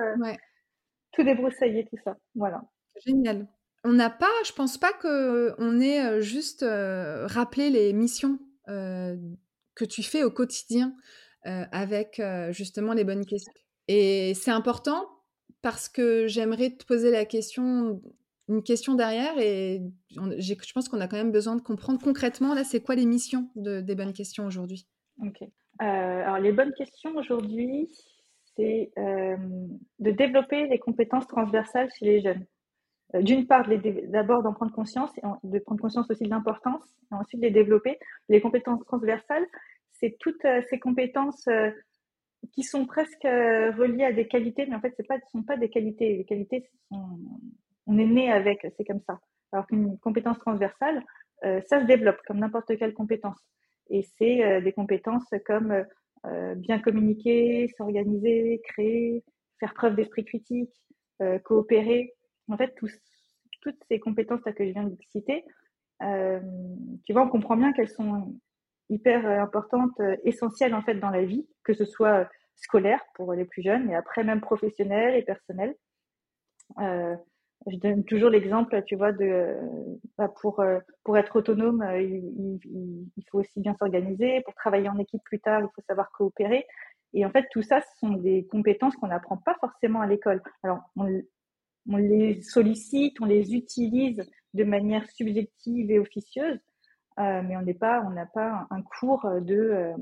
tout débroussailler, tout ça. Voilà. Génial. On n'a pas, je pense pas qu'on ait juste rappelé les missions que tu fais au quotidien avec justement les bonnes questions. Et c'est important parce que j'aimerais te poser la question une question derrière et je pense qu'on a quand même besoin de comprendre concrètement, là, c'est quoi les missions de, des bonnes questions aujourd'hui? Euh, alors, les bonnes questions aujourd'hui, c'est euh, de développer les compétences transversales chez les jeunes. Euh, d'une part, d'abord d'en prendre conscience, de prendre conscience aussi de l'importance, et ensuite de les développer. Les compétences transversales, c'est toutes ces compétences qui sont presque reliées à des qualités, mais en fait, ce ne sont pas des qualités. Les qualités on est né avec, c'est comme ça. Alors qu'une compétence transversale, euh, ça se développe comme n'importe quelle compétence. Et c'est euh, des compétences comme euh, bien communiquer, s'organiser, créer, faire preuve d'esprit critique, coopérer. En fait, toutes ces compétences que je viens de citer, tu vois, on comprend bien qu'elles sont hyper importantes, essentielles en fait dans la vie, que ce soit scolaire pour les plus jeunes, mais après même professionnel et personnel. Euh, je donne toujours l'exemple, tu vois, de bah, pour euh, pour être autonome, euh, il, faut aussi bien s'organiser. Pour travailler en équipe plus tard, il faut savoir coopérer. Et en fait, tout ça, ce sont des compétences qu'on n'apprend pas forcément à l'école. Alors, on, on, les sollicite, on les utilise de manière subjective et officieuse, euh, mais on n'est pas, on n'a pas un cours de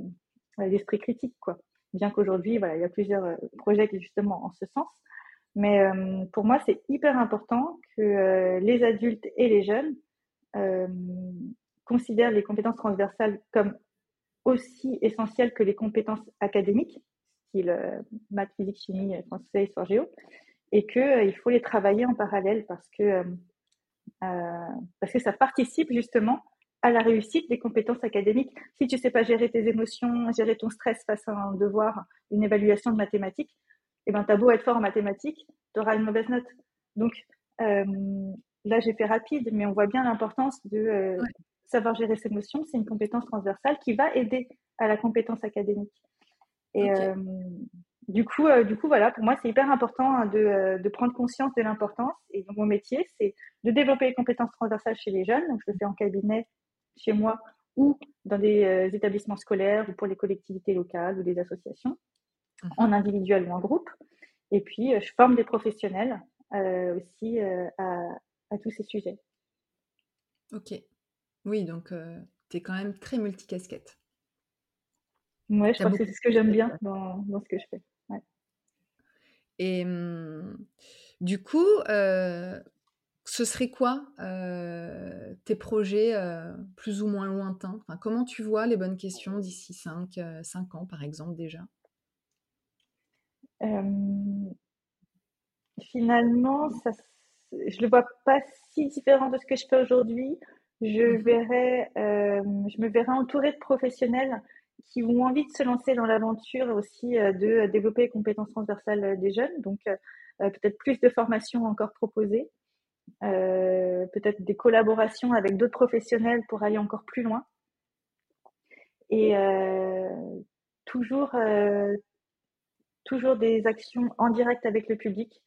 d'esprit critique, quoi. Bien qu'aujourd'hui, il y a plusieurs projets justement en ce sens. Mais euh, pour moi, c'est hyper important que euh, les adultes et les jeunes euh, considèrent les compétences transversales comme aussi essentielles que les compétences académiques, style maths, physique, chimie, français, histoire géo, et qu'il faut les travailler en parallèle parce que, parce que ça participe justement à la réussite des compétences académiques. Si tu sais pas gérer tes émotions, gérer ton stress face à un devoir, une évaluation de mathématiques, et ben, t'as beau être fort en mathématiques, tu auras une mauvaise note. Donc, euh, là, j'ai fait rapide, mais on voit bien l'importance de euh, savoir gérer ses émotions. C'est une compétence transversale qui va aider à la compétence académique. Et euh, du coup, du coup, voilà, pour moi, c'est hyper important hein, de, de, prendre conscience de l'importance. Et mon métier, c'est de développer les compétences transversales chez les jeunes. Donc, je le fais en cabinet, chez moi, ou dans des établissements scolaires, ou pour les collectivités locales ou des associations en mhm. individuel ou en groupe. Et puis, euh, je forme des professionnels euh, aussi euh, à, tous ces sujets. Ok. Oui, donc tu es quand même très multicasquette. Oui, je crois que c'est ce que j'aime bien dans, ce que je fais. Et hum, du coup, ce serait quoi tes projets plus ou moins lointains? Enfin, Comment tu vois les bonnes questions d'ici 5, 5 ans, par exemple, déjà? Finalement, ça, je le vois pas si différent de ce que je fais aujourd'hui. Je verrais, euh, je me verrais entourée de professionnels qui ont envie de se lancer dans l'aventure aussi euh, de développer les compétences transversales des jeunes. Donc, peut-être plus de formations encore proposées, peut-être des collaborations avec d'autres professionnels pour aller encore plus loin. Et toujours, toujours des actions en direct avec le public.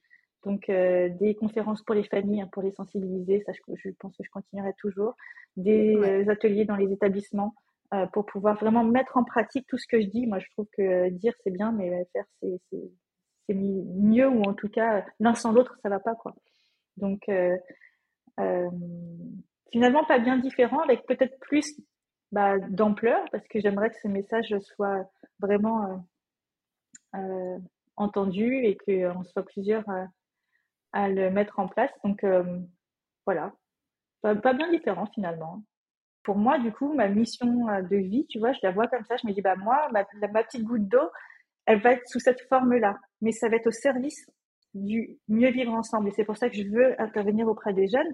Donc, euh, des conférences pour les familles, hein, pour les sensibiliser, ça, je, pense que je continuerai toujours. Des euh, ateliers dans les établissements euh, pour pouvoir vraiment mettre en pratique tout ce que je dis. Moi, je trouve que dire, c'est bien, mais faire, c'est mieux, ou en tout cas, l'un sans l'autre, ça va pas, quoi. Donc, finalement, pas bien différent, avec peut-être plus bah, d'ampleur, parce que j'aimerais que ce message soit vraiment euh, entendu et qu'on soit plusieurs à, le mettre en place. Donc euh, voilà, pas, bien différent finalement. Pour moi, du coup, ma mission euh, de vie, tu vois, je la vois comme ça. Je me dis, bah moi, ma, ma petite goutte d'eau, elle va être sous cette forme-là, mais ça va être au service du mieux vivre ensemble. Et c'est pour ça que je veux intervenir auprès des jeunes.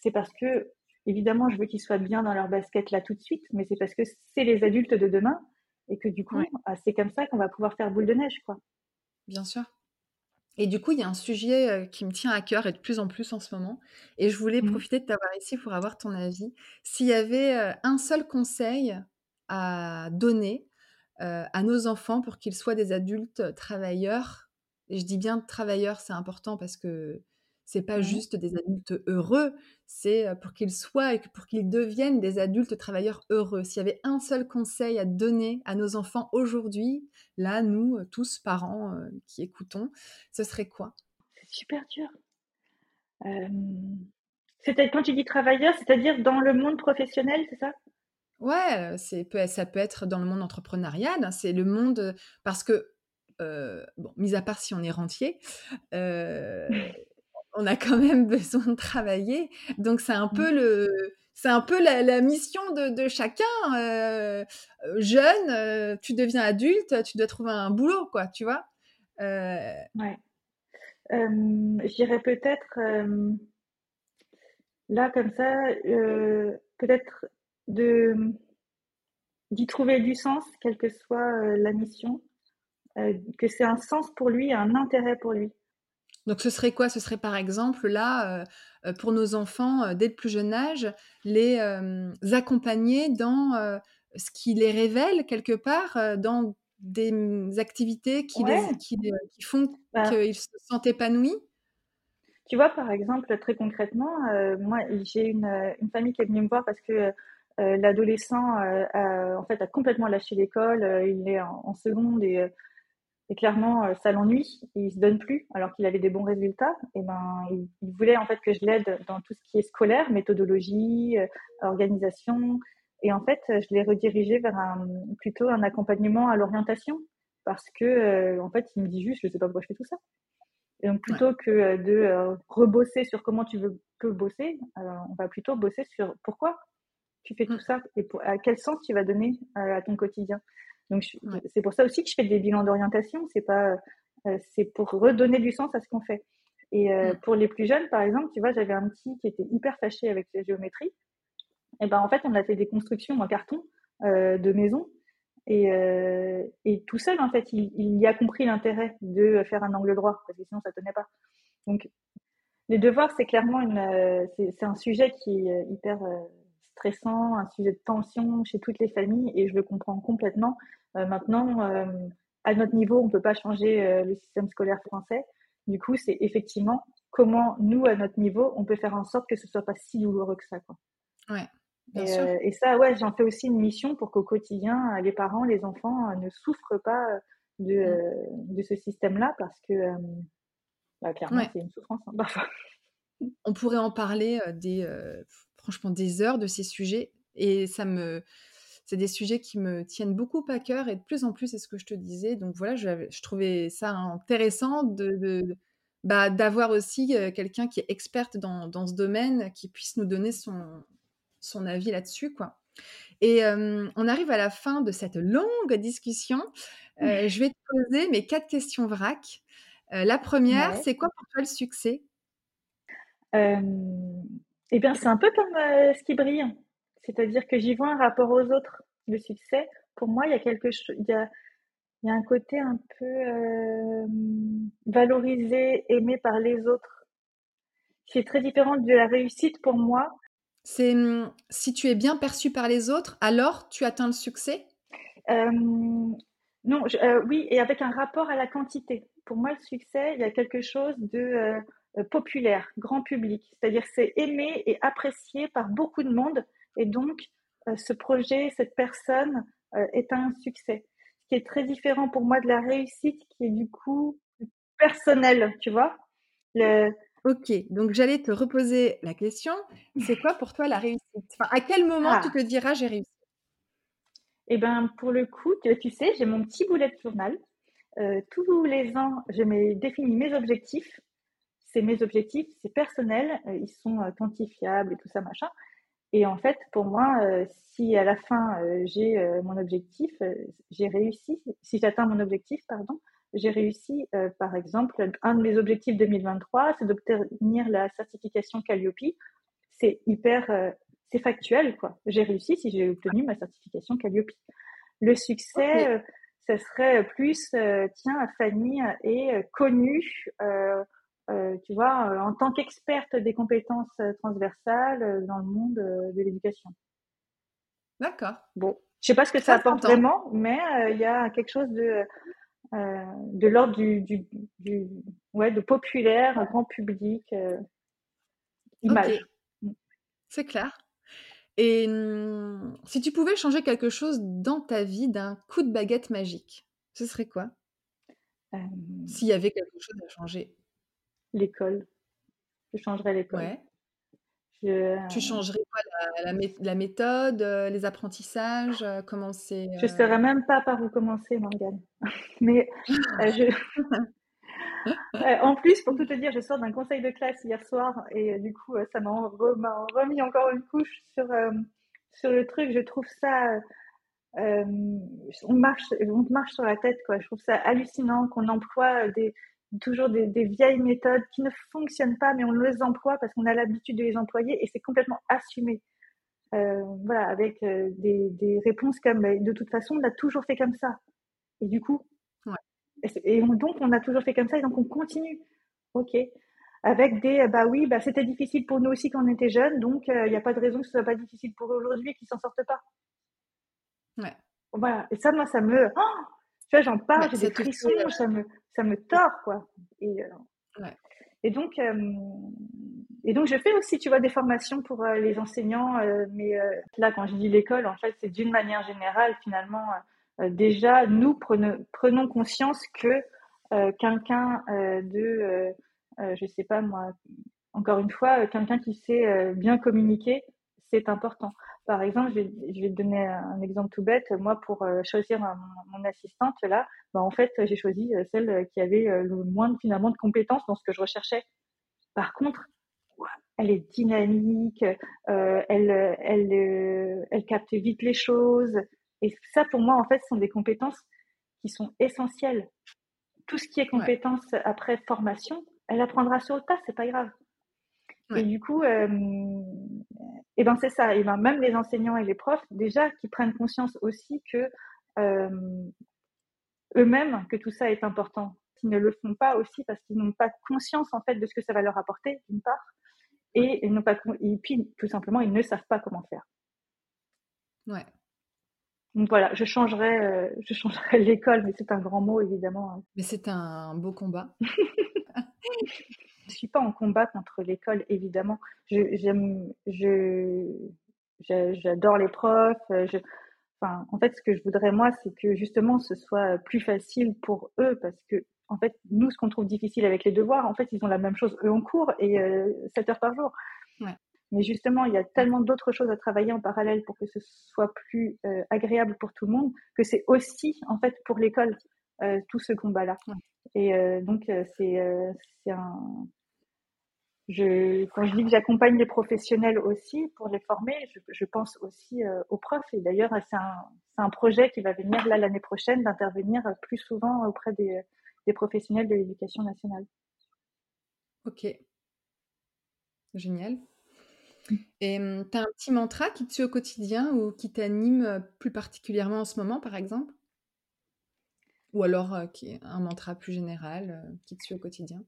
C'est parce que, évidemment, je veux qu'ils soient bien dans leur basket là tout de suite, mais c'est parce que c'est les adultes de demain et que du coup, ah, c'est comme ça qu'on va pouvoir faire boule de neige, quoi. Bien sûr. Et du coup, il y a un sujet euh, qui me tient à cœur et de plus en plus en ce moment. Et je voulais mmh. profiter de t'avoir ici pour avoir ton avis. S'il y avait euh, un seul conseil à donner euh, à nos enfants pour qu'ils soient des adultes travailleurs, et je dis bien travailleurs, c'est important parce que c'est pas juste des adultes heureux, c'est pour qu'ils soient et pour qu'ils deviennent des adultes travailleurs heureux. S'il y avait un seul conseil à donner à nos enfants aujourd'hui, là, nous, tous parents qui écoutons, ce serait quoi? C'est super dur. C'est-à-dire quand tu dis travailleur, c'est-à-dire dans le monde professionnel, c'est ça? Ouais, c'est ça peut être dans le monde entrepreneurial, hein, c'est le monde parce que bon, mis à part si on est rentier, on a quand même besoin de travailler. Donc c'est un mmh. peu le, c'est un peu la, mission de, chacun. Euh, euh, jeune, euh, tu deviens adulte, tu dois trouver un boulot, quoi, tu vois? Ouais. je dirais peut-être là comme ça, peut-être de d'y trouver du sens, quelle que soit la mission. que c'est un sens pour lui, un intérêt pour lui. Donc ce serait quoi? Ce serait par exemple là, pour nos enfants, dès le plus jeune âge, les accompagner dans ce qui les révèle quelque part, dans des mmh, activités qui, les, qui, qui font bah qu'ils se sentent épanouis? Tu vois, par exemple, très concrètement, moi, j'ai une, une, famille qui est venue me voir parce que l'adolescent a, en fait, a complètement lâché l'école, il est en, en seconde et et clairement, euh, ça l'ennuie, il se donne plus alors qu'il avait des bons résultats. Et ben, il, voulait en fait que je l'aide dans tout ce qui est scolaire, méthodologie, euh, organisation. Et en fait, je l'ai redirigé vers un, plutôt un accompagnement à l'orientation parce que euh, en fait, il me dit juste, je sais pas pourquoi je fais tout ça. Et donc plutôt que de rebosser sur comment tu veux peux bosser, on va plutôt bosser sur pourquoi tu fais tout mmh. ça et à quel sens tu vas donner à ton quotidien. Donc c'est pour ça aussi que je fais des bilans d'orientation. C'est pas, euh, c'est pour redonner du sens à ce qu'on fait. Et euh, pour les plus jeunes, par exemple, tu vois, j'avais un petit qui était hyper fâché avec la géométrie. Et ben en fait, on a fait des constructions en carton euh, de maison. Et, et, tout seul, en fait, il, il y a compris l'intérêt de faire un angle droit, parce que sinon, ça tenait pas. Donc, les devoirs, c'est clairement une, c'est un sujet qui est hyper stressant, un sujet de tension chez toutes les familles, et je le comprends complètement. Euh, maintenant, euh, à notre niveau, on ne peut pas changer euh, le système scolaire français. Du coup, c'est effectivement comment nous, à notre niveau, on peut faire en sorte que ce soit pas si douloureux que ça. Quoi. Ouais. Bien et, sûr. et, ça, ouais, j'en fais aussi une mission pour qu'au quotidien, les parents, les enfants ne souffrent pas de, mm. de ce système-là parce que bah, clairement, c'est une souffrance hein, parfois. On pourrait en parler des, franchement des heures de ces sujets et ça me c'est des sujets qui me tiennent beaucoup à cœur et de plus en plus, c'est ce que je te disais. Donc voilà, je, je trouvais ça intéressant de, bah, d'avoir aussi euh, quelqu'un qui est experte dans, dans, ce domaine, qui puisse nous donner son, son avis là-dessus, quoi. Et euh, on arrive à la fin de cette longue discussion. Euh, je vais te poser mes quatre questions vrac. la première, c'est quoi pour toi le succès? Eh bien, c'est un peu comme ce qui brille. C'est-à-dire que j'y vois un rapport aux autres. Le succès, pour moi, il y a quelque chose, il y a, il y a un côté un peu euh, valorisé, aimé par les autres, qui est très différent de la réussite pour moi. C'est hum, si tu es bien perçu par les autres, alors tu atteins le succès? Euh, Non, euh, oui, et avec un rapport à la quantité. Pour moi, le succès, il y a quelque chose de populaire, grand public. C'est-à-dire c'est aimé et apprécié par beaucoup de monde et donc, euh, ce projet, cette personne euh, est un succès. Ce qui est très différent pour moi de la réussite, qui est du coup personnelle, tu vois. Ok, donc j'allais te reposer la question. C'est quoi pour toi la réussite? À quel moment tu ah. te diras j'ai réussi? Eh bien, pour le coup, tu, sais, j'ai mon petit boulet de journal. Euh, tous les ans, je me définis mes objectifs. C'est mes objectifs, c'est personnel, ils sont quantifiables et tout ça, machin. Et en fait, pour moi, euh, si à la fin euh, j'ai euh, mon objectif, j'ai réussi. Si j'atteins mon objectif, pardon, j'ai réussi. par exemple, un de mes objectifs 2023, c'est d'obtenir la certification Calliope. C'est hyper, c'est factuel, quoi. J'ai réussi si j'ai obtenu ma certification Calliope. Le succès, ce serait plus, tiens, Fanny est connue euh, tu vois, euh, en tant qu'experte des compétences euh, transversales dans le monde de l'éducation. D'accord. Bon, je sais pas ce que ça, apporte vraiment, mais il y a quelque chose de de l'ordre du, du, ouais, de populaire, grand public, image. C'est clair. Et hum, si tu pouvais changer quelque chose dans ta vie d'un coup de baguette magique, ce serait quoi? S'il y avait quelque chose à changer l'école. Je changerais l'école. Ouais. Tu changerais quoi la, la, méthode, euh, les apprentissages euh, Comment c'est Je ne euh saurais même pas par où commencer, Morgane. Mais je... en plus, pour tout te dire, je sors d'un conseil de classe hier soir et du coup, ça m'a remis encore une couche sur, sur le truc. Je trouve ça. on, marche, on marche sur la tête, quoi. Je trouve ça hallucinant qu'on emploie des, toujours des, vieilles méthodes qui ne fonctionnent pas, mais on les emploie parce qu'on a l'habitude de les employer et c'est complètement assumé. Euh, voilà, avec euh, des, réponses comme de toute façon, on l'a toujours fait comme ça. Et du coup, et donc, on a toujours fait comme ça, et donc on continue. OK. Avec des, bah oui, bah c'était difficile pour nous aussi quand on était jeunes, donc il n'y a pas de raison que ce soit pas difficile pour eux aujourd'hui et qu'ils s'en sortent pas. Ouais. Voilà. Et ça, moi, ça me. Oh tu vois, j'en parle, j'ai des frissons, ça me, ça me tord, quoi. Et, ouais. et donc, et donc, je fais aussi, tu vois, des formations pour les enseignants. mais là, quand je dis l'école, en fait, c'est d'une manière générale, finalement, déjà, nous prenons, prenons conscience que quelqu'un de, je sais pas moi, encore une fois, quelqu'un qui sait bien communiquer, c'est important. Par exemple, je vais, te donner un exemple tout bête. Moi, pour choisir mon, assistante, là, bah, en fait, j'ai choisi celle qui avait le moins finalement de compétences dans ce que je recherchais. Par contre, elle est dynamique, elle, elle, elle capte vite les choses. Et ça, pour moi, en fait, sont des compétences qui sont essentielles. Tout ce qui est compétences après formation, elle apprendra sur le tas, c'est pas grave. Et du coup, et eh ben c'est ça. Et ben même les enseignants et les profs, déjà, qui prennent conscience aussi que eux-mêmes que tout ça est important. Ils ne le font pas aussi parce qu'ils n'ont pas conscience en fait de ce que ça va leur apporter d'une part, et, ils pas, et puis tout simplement ils ne savent pas comment faire. Ouais. Donc voilà, je changerais, euh, je changerais l'école, mais c'est un grand mot évidemment. Hein. Mais c'est un beau combat. je suis pas en combat contre l'école évidemment. j'aime, je, j'adore les profs. Euh, je, enfin, en fait, ce que je voudrais moi, c'est que justement, ce soit plus facile pour eux, parce que en fait, nous, ce qu'on trouve difficile avec les devoirs, en fait, ils ont la même chose eux en cours et 7 euh, heures par jour. Ouais. Mais justement, il y a tellement d'autres choses à travailler en parallèle pour que ce soit plus euh, agréable pour tout le monde, que c'est aussi, en fait, pour l'école, euh, tout ce combat-là. Et donc, c'est un. Quand je dis que j'accompagne les professionnels aussi pour les former, je, pense aussi aux profs. Et d'ailleurs, c'est un, projet qui va venir là l'année prochaine d'intervenir plus souvent auprès des, professionnels de l'éducation nationale. Ok. Génial. Et tu as un petit mantra qui te suit au quotidien ou qui t'anime plus particulièrement en ce moment, par exemple? Ou alors qui est un mantra plus général qui te suit au quotidien?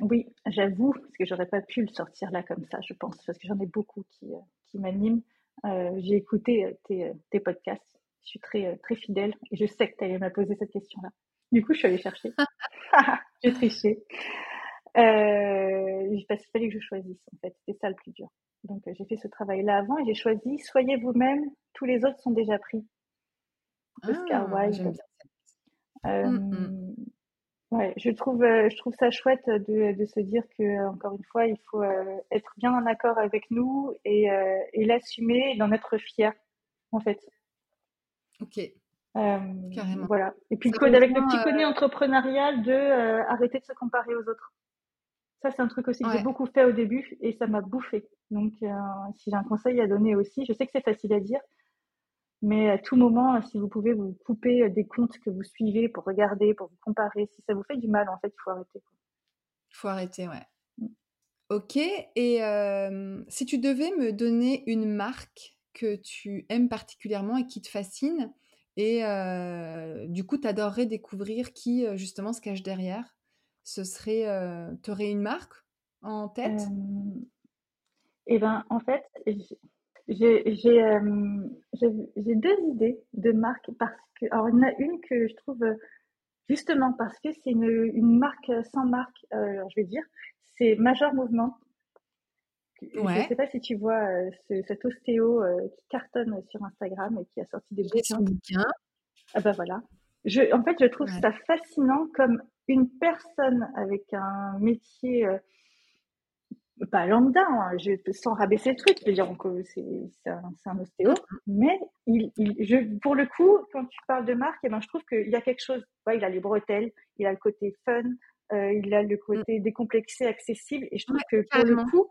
Oui, j'avoue, parce que j'aurais pas pu le sortir là comme ça, je pense, parce que j'en ai beaucoup qui, qui m'animent. J'ai écouté tes, tes, podcasts, je suis très, très fidèle et je sais que tu allais me poser cette question-là. Du coup, je suis allée chercher. J'ai triché. Euh, parce qu'il fallait que je choisisse, en fait. C'était ça le plus dur. Donc, euh, j'ai fait ce travail-là avant et j'ai choisi Soyez vous-même, tous les autres sont déjà pris. Oscar ah, Wilde. Euh. Ouais, je trouve, euh, je trouve ça chouette de, de, se dire que, encore une fois, il faut être bien en accord avec nous et, et l'assumer et d'en être fier, en fait. Ok. Carrément. Voilà. Et puis, avec le petit côté entrepreneurial de arrêter de se comparer aux autres. Ça, c'est un truc aussi que j'ai beaucoup fait au début et ça m'a bouffé. Donc, euh, si j'ai un conseil à donner aussi, je sais que c'est facile à dire, mais à tout moment, si vous pouvez vous couper des comptes que vous suivez pour regarder, pour vous comparer, si ça vous fait du mal, en fait, il faut arrêter. Il faut arrêter, ouais. Mm. Ok, et euh, si tu devais me donner une marque que tu aimes particulièrement et qui te fascine, et euh, du coup, tu adorerais découvrir qui justement se cache derrière, ce serait, euh, tu aurais une marque en tête? Eh ben, en fait, j'ai deux idées de marques parce que, alors, il y en a une que je trouve justement parce que c'est une, une, marque sans marque, euh, je vais dire, c'est Major Movement. Je ne sais pas si tu vois ce, cet ostéo qui cartonne sur Instagram et qui a sorti des bouquins. Ah ben voilà. Je, en fait, je trouve ça fascinant comme une personne avec un métier euh, pas lambda, hein, je, sans rabaisser le truc, je veux dire c'est un, un, ostéo, mais il, il, je, pour le coup, quand tu parles de marque, eh ben, je trouve qu'il y a quelque chose, ouais, il a les bretelles, il a le côté fun, euh, il a le côté décomplexé, accessible, et je trouve que pour le coup,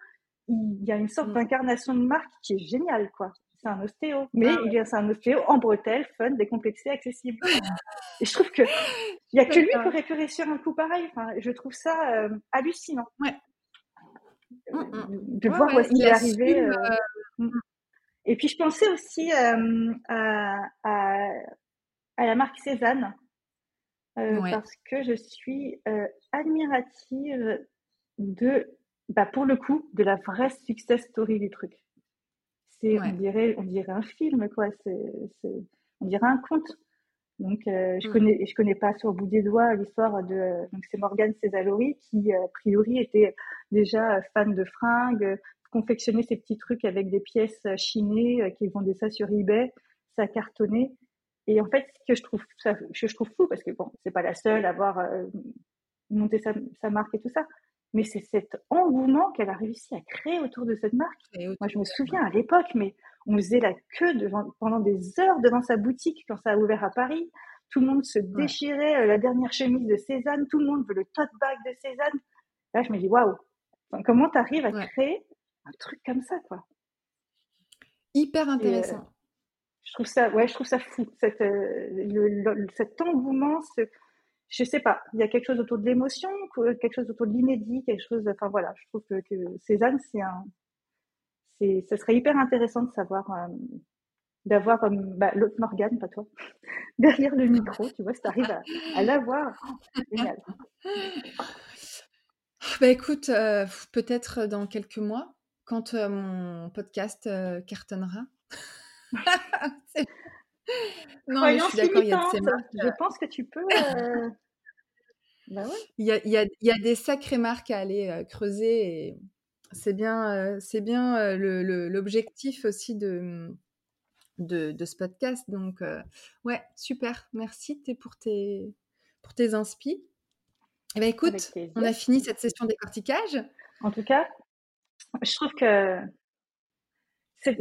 il y a une sorte mm. d'incarnation de marque qui est géniale, quoi c'est un ostéo. Mais ah a, c'est un ostéo en bretelles, fun, décomplexé, accessible. Et je trouve que il y a que lui qui aurait pu réussir un coup pareil. Enfin, je trouve ça euh, hallucinant. Ouais. Euh, mm, mm. De voir où est-ce qu'il est arrivé. Euh, mm. Et puis je pensais aussi à, à, à, la marque Cézanne. parce que je suis admirative de, bah, pour le coup, de la vraie success story du truc. C'est, on dirait, on dirait un film, quoi. C'est, on dirait un conte. Donc, je mmh. connais, je connais pas sur le bout des doigts l'histoire de. donc, c'est Morgane Césalori qui, a priori, était déjà fan de fringues, confectionnait ces petits trucs avec des pièces chinées, qui vendaient ça sur eBay, ça cartonnait. Et en fait, ce que je trouve, ça, je, trouve fou, parce que bon, c'est pas la seule à avoir euh, monté sa, sa, marque et tout ça, mais c'est cet engouement qu'elle a réussi à créer autour de cette marque. Moi, je me souviens à l'époque, mais on faisait la queue devant, pendant des heures devant sa boutique quand ça a ouvert à Paris. Tout le monde se déchirait euh, la dernière chemise de Cézanne, tout le monde veut le tote bag de Cézanne. Là, je me dis, waouh, comment tu arrives à créer un truc comme ça, quoi? Hyper euh, intéressant. je trouve ça, ouais, je trouve ça fou, cette, euh, cet engouement, ce, je sais pas, il y a quelque chose autour de l'émotion, quelque chose autour de l'inédit, quelque chose, enfin voilà, je trouve que, que Cézanne, c'est un, c'est, ça serait hyper intéressant de savoir, euh, d'avoir euh, bah, l'autre Morgane, pas toi, derrière le micro, tu vois, si tu arrives à, à l'avoir, oh, génial. Bah écoute, peut-être dans quelques mois, quand mon podcast cartonnera. non, je suis d'accord, il y a de marques. Je pense que tu peux. Euh, bah il, y a, il, y a, il, y a, des sacrées marques à aller euh, creuser et c'est bien, euh, c'est bien l'objectif aussi de, de, de, ce podcast. Donc, ouais, super. Merci pour tes, pour tes inspi. Eh ben, écoute, on a fini cette session décortiquage. En tout cas, je trouve que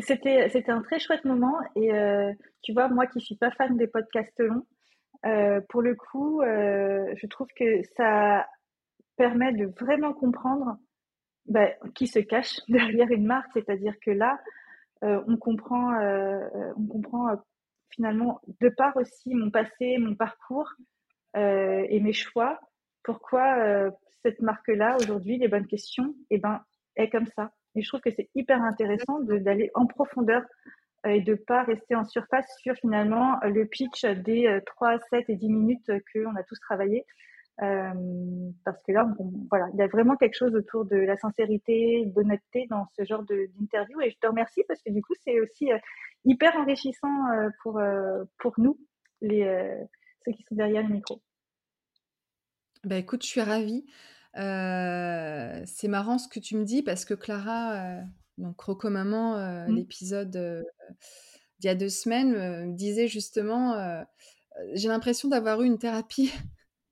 c'était, c'était un très chouette moment. Et euh, tu vois, moi qui suis pas fan des podcasts longs, euh, pour le coup, euh, je trouve que ça permet de vraiment comprendre bah, qui se cache derrière une marque. C'est-à-dire que là, on comprend, on comprend finalement, de part aussi mon passé, mon parcours et mes choix, pourquoi cette marque-là, aujourd'hui, les bonnes questions, eh ben, est comme ça. Et je trouve que c'est hyper intéressant d'aller en profondeur euh, et de pas rester en surface sur finalement le pitch des 3, euh, 7 et 10 minutes qu'on a tous travaillé. Euh, parce que là, voilà, il y a vraiment quelque chose autour de la sincérité, d'honnêteté dans ce genre d'interview. Et je te remercie parce que du coup, c'est aussi hyper enrichissant pour, pour nous, les, ceux qui sont derrière le micro. Bah écoute, je suis ravie. Euh, c'est marrant ce que tu me dis parce que Clara, euh, donc Croco Maman, euh, mmh. l'épisode d'il y a deux semaines, me disait justement J'ai l'impression d'avoir eu une thérapie.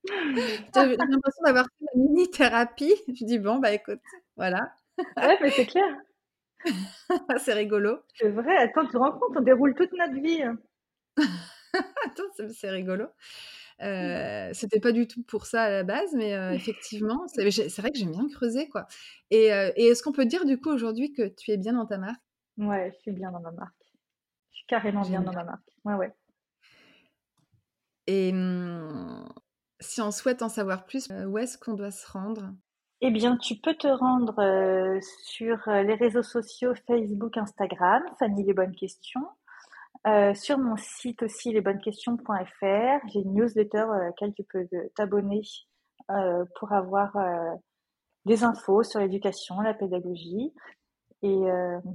J'ai l'impression d'avoir fait une mini-thérapie. Je dis Bon, bah écoute, voilà. ouais, mais c'est clair. c'est rigolo. C'est vrai, attends, tu te rends compte, on déroule toute notre vie. Attends, c'est rigolo. Euh, c'était pas du tout pour ça à la base, mais effectivement, c'est vrai que j'aime bien creuser, quoi. Et, et est-ce qu'on peut dire du coup aujourd'hui que tu es bien dans ta marque? Ouais, je suis bien dans ma marque. Je suis carrément bien dans ma marque. Ouais, ouais. Et mmh, si on souhaite en savoir plus, où est-ce qu'on doit se rendre? Eh bien, tu peux te rendre sur les réseaux sociaux Facebook, Instagram, Fanny les bonnes questions. Euh, sur mon site aussi, lesbonnesquestions.fr, j'ai une newsletter à laquelle tu peux t'abonner euh, pour avoir euh, des infos sur l'éducation, la pédagogie. Et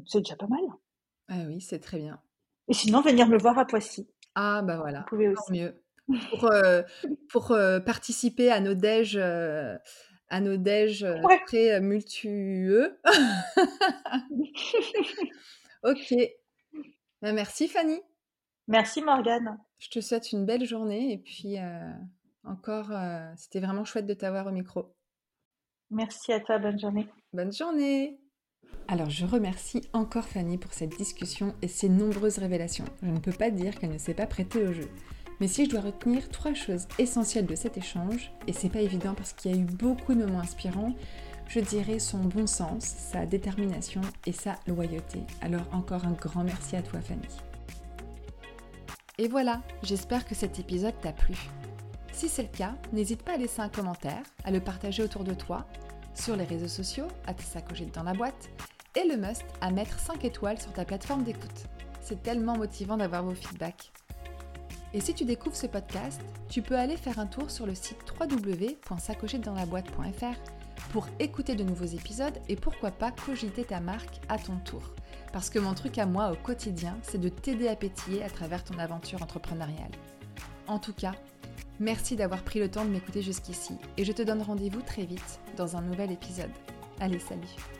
c'est déjà pas mal. Ah oui, c'est très bien. Et sinon, venir me voir à Poissy. Ah bah voilà, Vous pouvez aussi. mieux. Pour, pour participer à nos déj, à nos déj très multueux. ok. Bah, merci Fanny. Merci Morgane. Je te souhaite une belle journée et puis encore, c'était vraiment chouette de t'avoir au micro. Merci à toi, bonne journée. Bonne journée. Alors je remercie encore Fanny pour cette discussion et ses nombreuses révélations. Je ne peux pas dire qu'elle ne s'est pas prêtée au jeu. Mais si je dois retenir trois choses essentielles de cet échange, et c'est pas évident parce qu'il y a eu beaucoup de moments inspirants, je dirais son bon sens, sa détermination et sa loyauté. Alors encore un grand merci à toi Fanny. Et voilà, j'espère que cet épisode t'a plu. Si c'est le cas, n'hésite pas à laisser un commentaire, à le partager autour de toi, sur les réseaux sociaux, à te sacocher dans la boîte, et le must à mettre 5 étoiles sur ta plateforme d'écoute. C'est tellement motivant d'avoir vos feedbacks. Et si tu découvres ce podcast, tu peux aller faire un tour sur le site www.sacochettdansla-boîte.fr pour écouter de nouveaux épisodes et pourquoi pas cogiter ta marque à ton tour. Parce que mon truc à moi au quotidien, c'est de t'aider à pétiller à travers ton aventure entrepreneuriale. En tout cas, merci d'avoir pris le temps de m'écouter jusqu'ici et je te donne rendez-vous très vite dans un nouvel épisode. Allez, salut